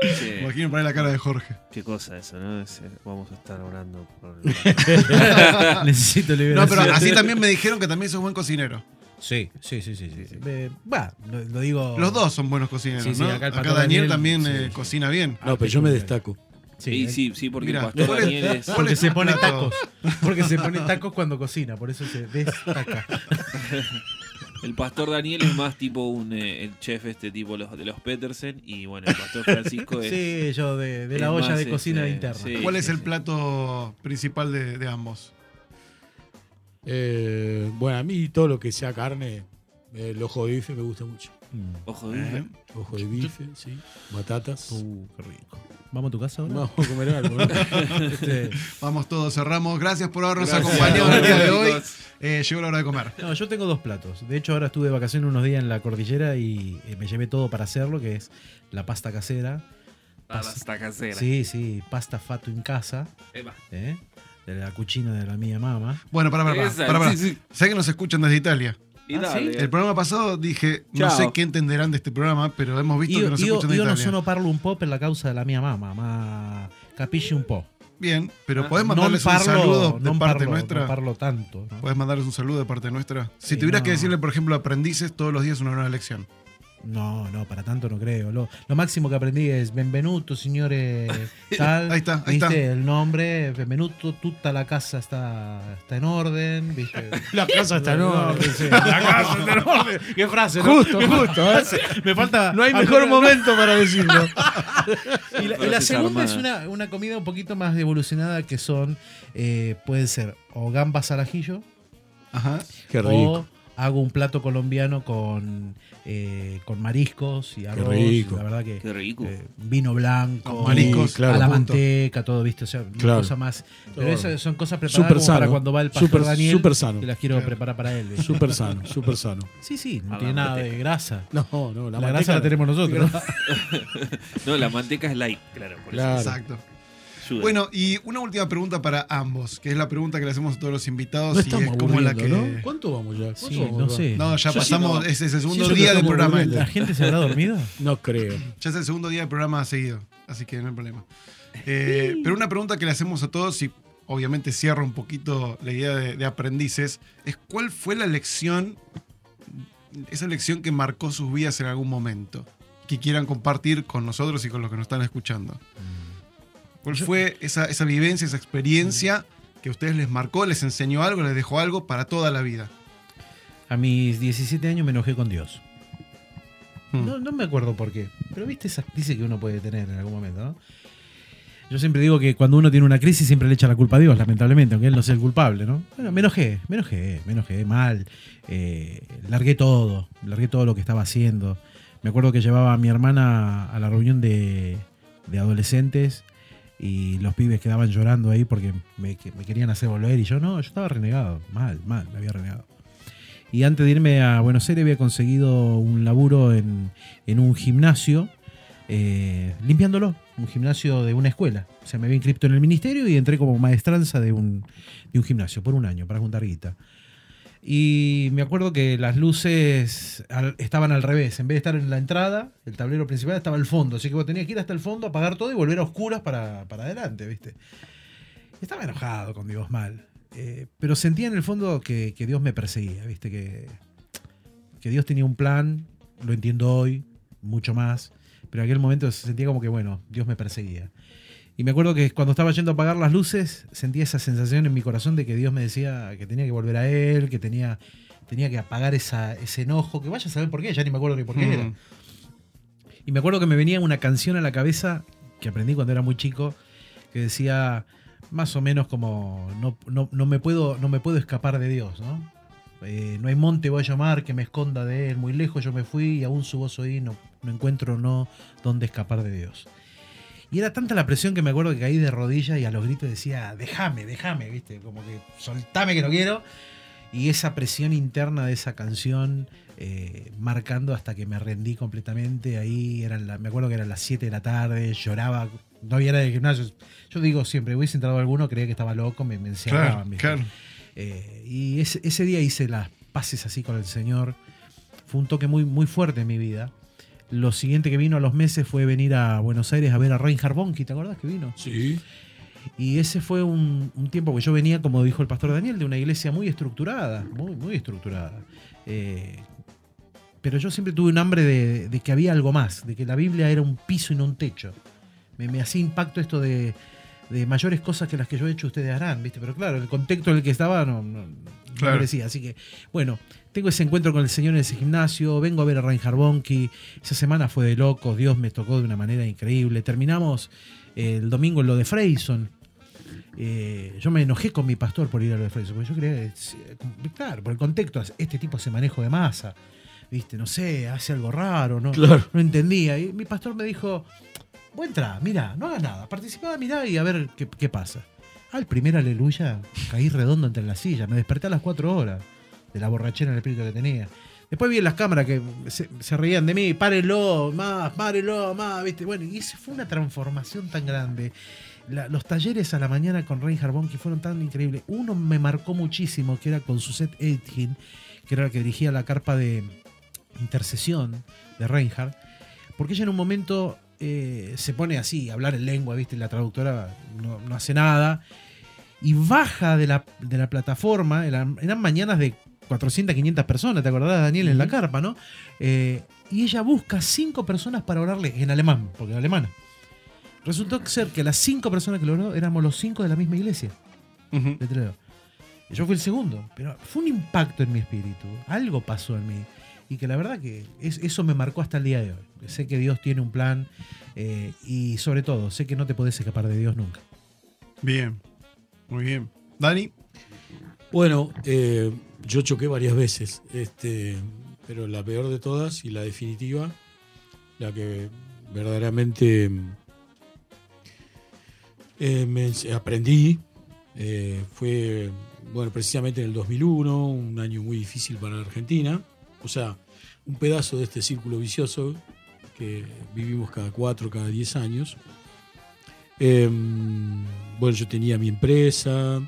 Che, Imagino poner la cara de Jorge. qué cosa eso, ¿no? Es, eh, vamos a estar orando por Necesito No, liberación. pero así también me dijeron que también sos buen cocinero. Sí, sí, sí, sí. sí, sí. Eh, Va, lo, lo digo. Los dos son buenos cocineros, Sí, sí, ¿no? acá el Acá, pastor Daniel, Daniel, también sí, eh, sí. cocina bien. No, pero yo me destaco. Sí, sí, sí, porque Mira, el pastor ¿cuál es- Daniel es. Porque se pone tacos. Porque se pone tacos cuando cocina, por eso se destaca. El pastor Daniel es más tipo un eh, el chef este tipo los, de los Petersen y bueno, el pastor Francisco es Sí, yo de, la olla de cocina este, interna. sí. ¿Cuál es sí, el sí. plato principal de, de ambos? Eh, bueno, a mí todo lo que sea carne, eh, el ojo de bife me gusta mucho. Mm. ojo de ¿Eh? bife. Ojo de bife, sí. Batatas. Uh, qué rico. ¿Vamos a tu casa ahora? Vamos a comer algo. ¿no? Este, Vamos todos, cerramos. Gracias por habernos Gracias. acompañado en el día de hoy. Eh, llegó la hora de comer. no, yo tengo dos platos. De hecho, ahora estuve de vacaciones unos días en la cordillera y eh, me llevé todo para hacerlo, que es la pasta casera. Pasta casera. Sí, sí, pasta fato en casa, Epa. ¿eh? de la cuchina de la mía mamá. Bueno, para, para, para. sí, sí. Sé que nos escuchan desde Italia. Y Ah, dale. El programa pasado dije, no Ciao. sé qué entenderán de este programa, pero hemos visto Io, que nos io- escuchan de io non Italia. sono parlo un po' per la causa della mia mamma, ma capisci un po'. Bien, pero Ah. ¿podés mandarles un parlo, saludo de parte parlo, nuestra? non parlo tanto. ¿no? ¿Podés mandarles un saludo de parte nuestra? Si Sí, tuvieras que no. decirle, por ejemplo, a aprendices todos los días una nueva lección. No, no, para tanto no creo. Lo, lo máximo que aprendí es Benvenuto, signore tal. Ahí está, ahí ¿Viste? está. El nombre, Benvenuto, tutta la casa está, está en orden, ¿viste? La casa está en orden. sí. La casa está en orden. Qué frase, ¿no? Justo, justo. ¿eh? Me falta. No hay mejor momento para decirlo. Y la, y la Frases segunda es una, una comida un poquito más evolucionada que son, eh, pueden ser o gambas al ajillo Ajá. Qué o rico. Hago un plato colombiano con, eh, con mariscos y arroz. rico. La verdad que Qué rico. eh, vino blanco, Con mariscos, Sí, claro. a la punto. manteca, todo, ¿viste? O sea, una Claro. cosa más. Pero esas son cosas preparadas como para cuando va el pastor Súper- Daniel. súper sano. Que las quiero Claro. preparar para él. ¿viste? Súper sano, súper sano. Sí, sí, no A tiene nada de manteca. grasa. No, no, La, la, grasa la tenemos nosotros. No, la manteca es light, claro. por eso. Claro. Exacto. Ayuda. Bueno, y una última pregunta para ambos, que es la pregunta que le hacemos a todos los invitados No y estamos es como la que. ¿no? ¿Cuánto vamos ya? ¿Cuánto Sí, vamos, no sé. No, ya Yo sí, pasamos, no. es, es el segundo Sí, día del programa. ¿La gente se habrá dormido? No creo. Ya es el segundo día del programa seguido, así que no hay problema. Eh, pero una pregunta que le hacemos a todos, y obviamente cierra un poquito la idea de, de aprendices, es cuál fue la lección, esa lección que marcó sus vidas en algún momento, que quieran compartir con nosotros y con los que nos están escuchando. ¿Cuál fue esa, esa vivencia, esa experiencia que a ustedes les marcó, les enseñó algo, les dejó algo para toda la vida? A mis 17 años me enojé con Dios. Hmm. No, no me acuerdo por qué. Pero viste esas crisis que uno puede tener en algún momento, ¿no? Yo siempre digo que cuando uno tiene una crisis siempre le echa la culpa a Dios, lamentablemente, aunque él no sea el culpable, ¿no? Bueno, me enojé, me enojé, me enojé mal. eh, largué todo, largué todo lo que estaba haciendo. Me acuerdo que llevaba a mi hermana a la reunión de, de adolescentes y los pibes quedaban llorando ahí porque me, me querían hacer volver y yo no, yo estaba renegado, mal, mal, me había renegado. Y antes de irme a Buenos Aires había conseguido un laburo en, en un gimnasio, eh, limpiándolo, un gimnasio de una escuela. O sea, me había inscrito en el ministerio y entré como maestranza de un, de un gimnasio por un año para juntar guita. Y me acuerdo que las luces estaban al revés. En vez de estar en la entrada, el tablero principal estaba al fondo. Así que vos tenías que ir hasta el fondo, apagar todo y volver a oscuras para, para adelante, ¿viste? Estaba enojado con Dios mal. Eh, pero sentía en el fondo que, que Dios me perseguía, ¿viste? Que, que Dios tenía un plan, lo entiendo hoy, mucho más. Pero en aquel momento se sentía como que, bueno, Dios me perseguía. Y me acuerdo que cuando estaba yendo a apagar las luces, sentía esa sensación en mi corazón de que Dios me decía que tenía que volver a Él, que tenía, tenía que apagar esa, ese enojo, que vaya a saber por qué, ya ni me acuerdo ni por qué Mm. era. Y me acuerdo que me venía una canción a la cabeza que aprendí cuando era muy chico, que decía más o menos como no, no, no me, puedo, no me puedo escapar de Dios, ¿no? Eh, no hay monte voy a llamar que me esconda de él, muy lejos yo me fui y aún su voz oí, no, no encuentro no dónde escapar de Dios. Y era tanta la presión que me acuerdo que caí de rodillas y a los gritos decía, déjame, déjame, ¿viste? Como que soltame que no quiero. Y esa presión interna de esa canción eh, marcando hasta que me rendí completamente. Ahí eran la- me acuerdo que eran las 7 de la tarde, lloraba, no había nada de gimnasio. Yo digo siempre, hubiese entrado alguno, creía que estaba loco, me, me encerraban. Claro, ¿viste? claro. Eh, y ese, ese día hice las paces así con el Señor. Fue un toque muy, muy fuerte en mi vida. Lo siguiente que vino a los meses fue venir a Buenos Aires a ver a Reinhard Bonnke, ¿te acordás que vino? Sí. Y ese fue un, un tiempo que yo venía, como dijo el pastor Daniel, de una iglesia muy estructurada, muy, muy estructurada. Eh, pero yo siempre tuve un hambre de, de que había algo más, de que la Biblia era un piso y no un techo. Me, me hacía impacto esto de, de mayores cosas que las que yo he hecho ustedes harán, ¿viste? Pero claro, el contexto en el que estaba no, no, no Claro. merecía. Así que, bueno, tengo ese encuentro con el Señor en ese gimnasio, vengo a ver a Reinhard Bonnke. Esa semana fue de locos, Dios me tocó de una manera increíble. Terminamos eh, el domingo en lo de Freyson. Eh, yo me enojé con mi pastor por ir a lo de Freyson, porque yo creía, que, sí, claro, por el contexto, este tipo hace manejo de masa, viste, no sé, hace algo raro, no, Claro. no entendía. Y mi pastor me dijo, vos entra, mirá, no hagas nada, participá, mirá y a ver qué, qué pasa. Al primer aleluya, caí redondo entre las sillas, me desperté a las cuatro horas de la borrachera en el espíritu que tenía. Después vi en las cámaras que se, reían de mí, párenlo, más, párenlo, más, ¿viste? Bueno, y esa fue una transformación tan grande. Los talleres a la mañana con Reinhard Bonnke fueron tan increíbles. Uno me marcó muchísimo, que era con Suzette Aitken, que era la que dirigía la carpa de intercesión de Reinhard, porque ella en un momento eh, se pone así, a hablar en lengua, ¿viste? La traductora no, hace nada, y baja de la, de la plataforma, eran mañanas de 400, 500 personas, ¿te acordás, Daniel, en la carpa, no? Eh, y ella busca cinco personas para orarle en alemán, porque es alemana. Resultó ser que las cinco personas que lo oró éramos los cinco de la misma iglesia Ujú. de Toledo. Yo fui el segundo, pero fue un impacto en mi espíritu. Algo pasó en mí. Y que la verdad que es- eso me marcó hasta el día de hoy. Sé que Dios tiene un plan eh, y sobre todo, sé que no te podés escapar de Dios nunca. Bien, muy bien. Dani, Bueno, eh, yo choqué varias veces, este, pero la peor de todas y la definitiva, la que verdaderamente eh, me aprendí, eh, fue, bueno, precisamente en el 2001, un año muy difícil para la Argentina, o sea, un pedazo de este círculo vicioso que vivimos cada cuatro, cada diez años. Em, bueno, yo tenía mi empresa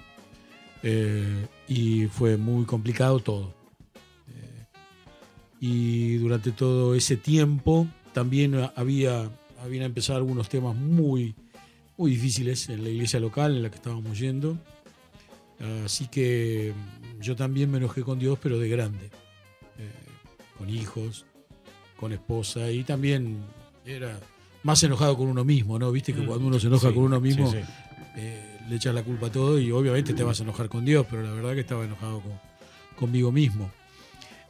eh, y fue muy complicado todo. Eh, y durante todo ese tiempo también había, habían empezado algunos temas muy, muy difíciles en la iglesia local en la que estábamos yendo. Así que yo también me enojé con Dios, pero de grande. Eh, con hijos, con esposa y también era más enojado con uno mismo, ¿no? Viste que Mm, cuando uno se enoja sí, con uno mismo sí, sí. Le echas la culpa a todo y obviamente te vas a enojar con Dios, pero la verdad que estaba enojado con- conmigo mismo.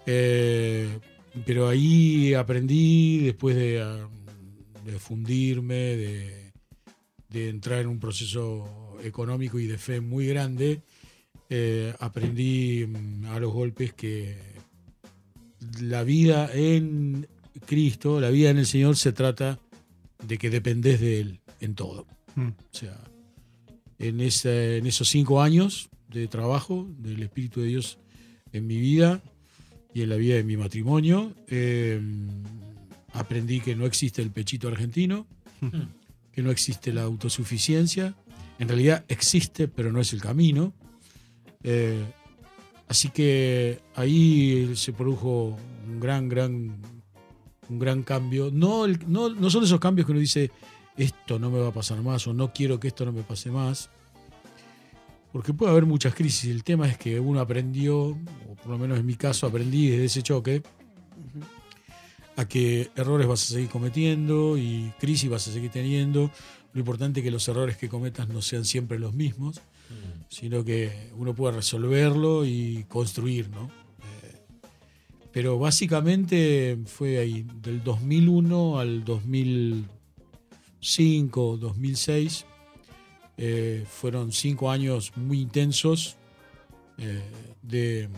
Eh, pero ahí aprendí, después de, ah, de fundirme, de, de entrar en un proceso económico y de fe muy grande, eh, aprendí mm, a los golpes que la vida en Cristo, la vida en el Señor se trata de que dependés de Él en todo. Mm. O sea, en, esa- en esos cinco años de trabajo del Espíritu de Dios en mi vida y en la vida de mi matrimonio, eh, aprendí que no existe el pechito argentino, que no existe la autosuficiencia. En realidad existe, pero no es el camino. Eh, así que ahí se produjo un gran, gran, un gran cambio. No, el- no, no son esos cambios que uno dice, esto no me va a pasar más o no quiero que esto no me pase más. Porque puede haber muchas crisis. El tema es que uno aprendió, o por lo menos en mi caso aprendí desde ese choque, a que errores vas a seguir cometiendo y crisis vas a seguir teniendo. Lo importante es que los errores que cometas no sean siempre los mismos, sino que uno pueda resolverlo y construir, ¿no? Eh, pero básicamente fue ahí, del 2001 al 2005, 2006, eh, fueron cinco años muy intensos eh, de,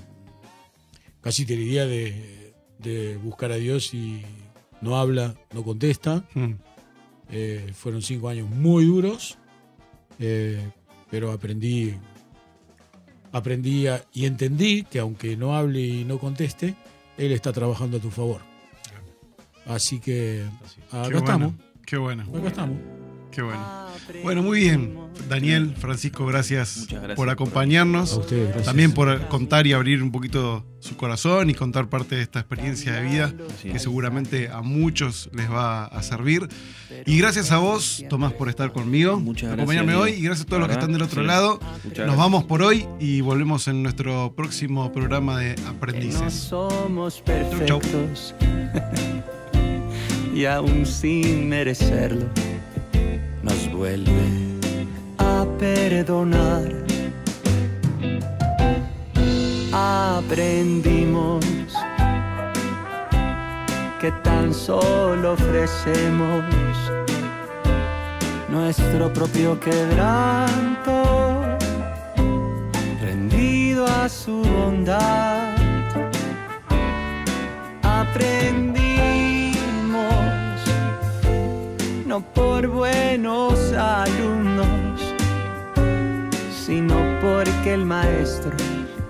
casi te diría, de, de buscar a Dios y no habla, no contesta. Mm. Eh, fueron cinco años muy duros, pero aprendí, aprendí a- y entendí que aunque no hable y no conteste, Él está trabajando a tu favor. Así que acá Qué estamos, bueno, qué bueno, acá estamos. qué bueno. Bueno, muy bien. Daniel, Francisco, gracias, por por- acompañarnos. A ustedes, gracias. También por contar y abrir un poquito su corazón y contar parte de esta experiencia de vida que seguramente a muchos les va a servir. Y gracias a vos, Tomás, por estar conmigo, Muchas gracias, acompañarme hoy y gracias a todos los que están del otro sí. lado. Muchas Nos gracias. vamos por hoy y volvemos en nuestro próximo programa de no Aprendices. somos chau. perfectos y aún sin merecerlo nos vuelve a perdonar. Aprendimos que tan solo ofrecemos nuestro propio quebranto rendido a su bondad aprendimos, no por buenos alumnos, sino porque el maestro,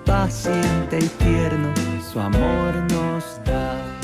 paciente y tierno, su amor nos da.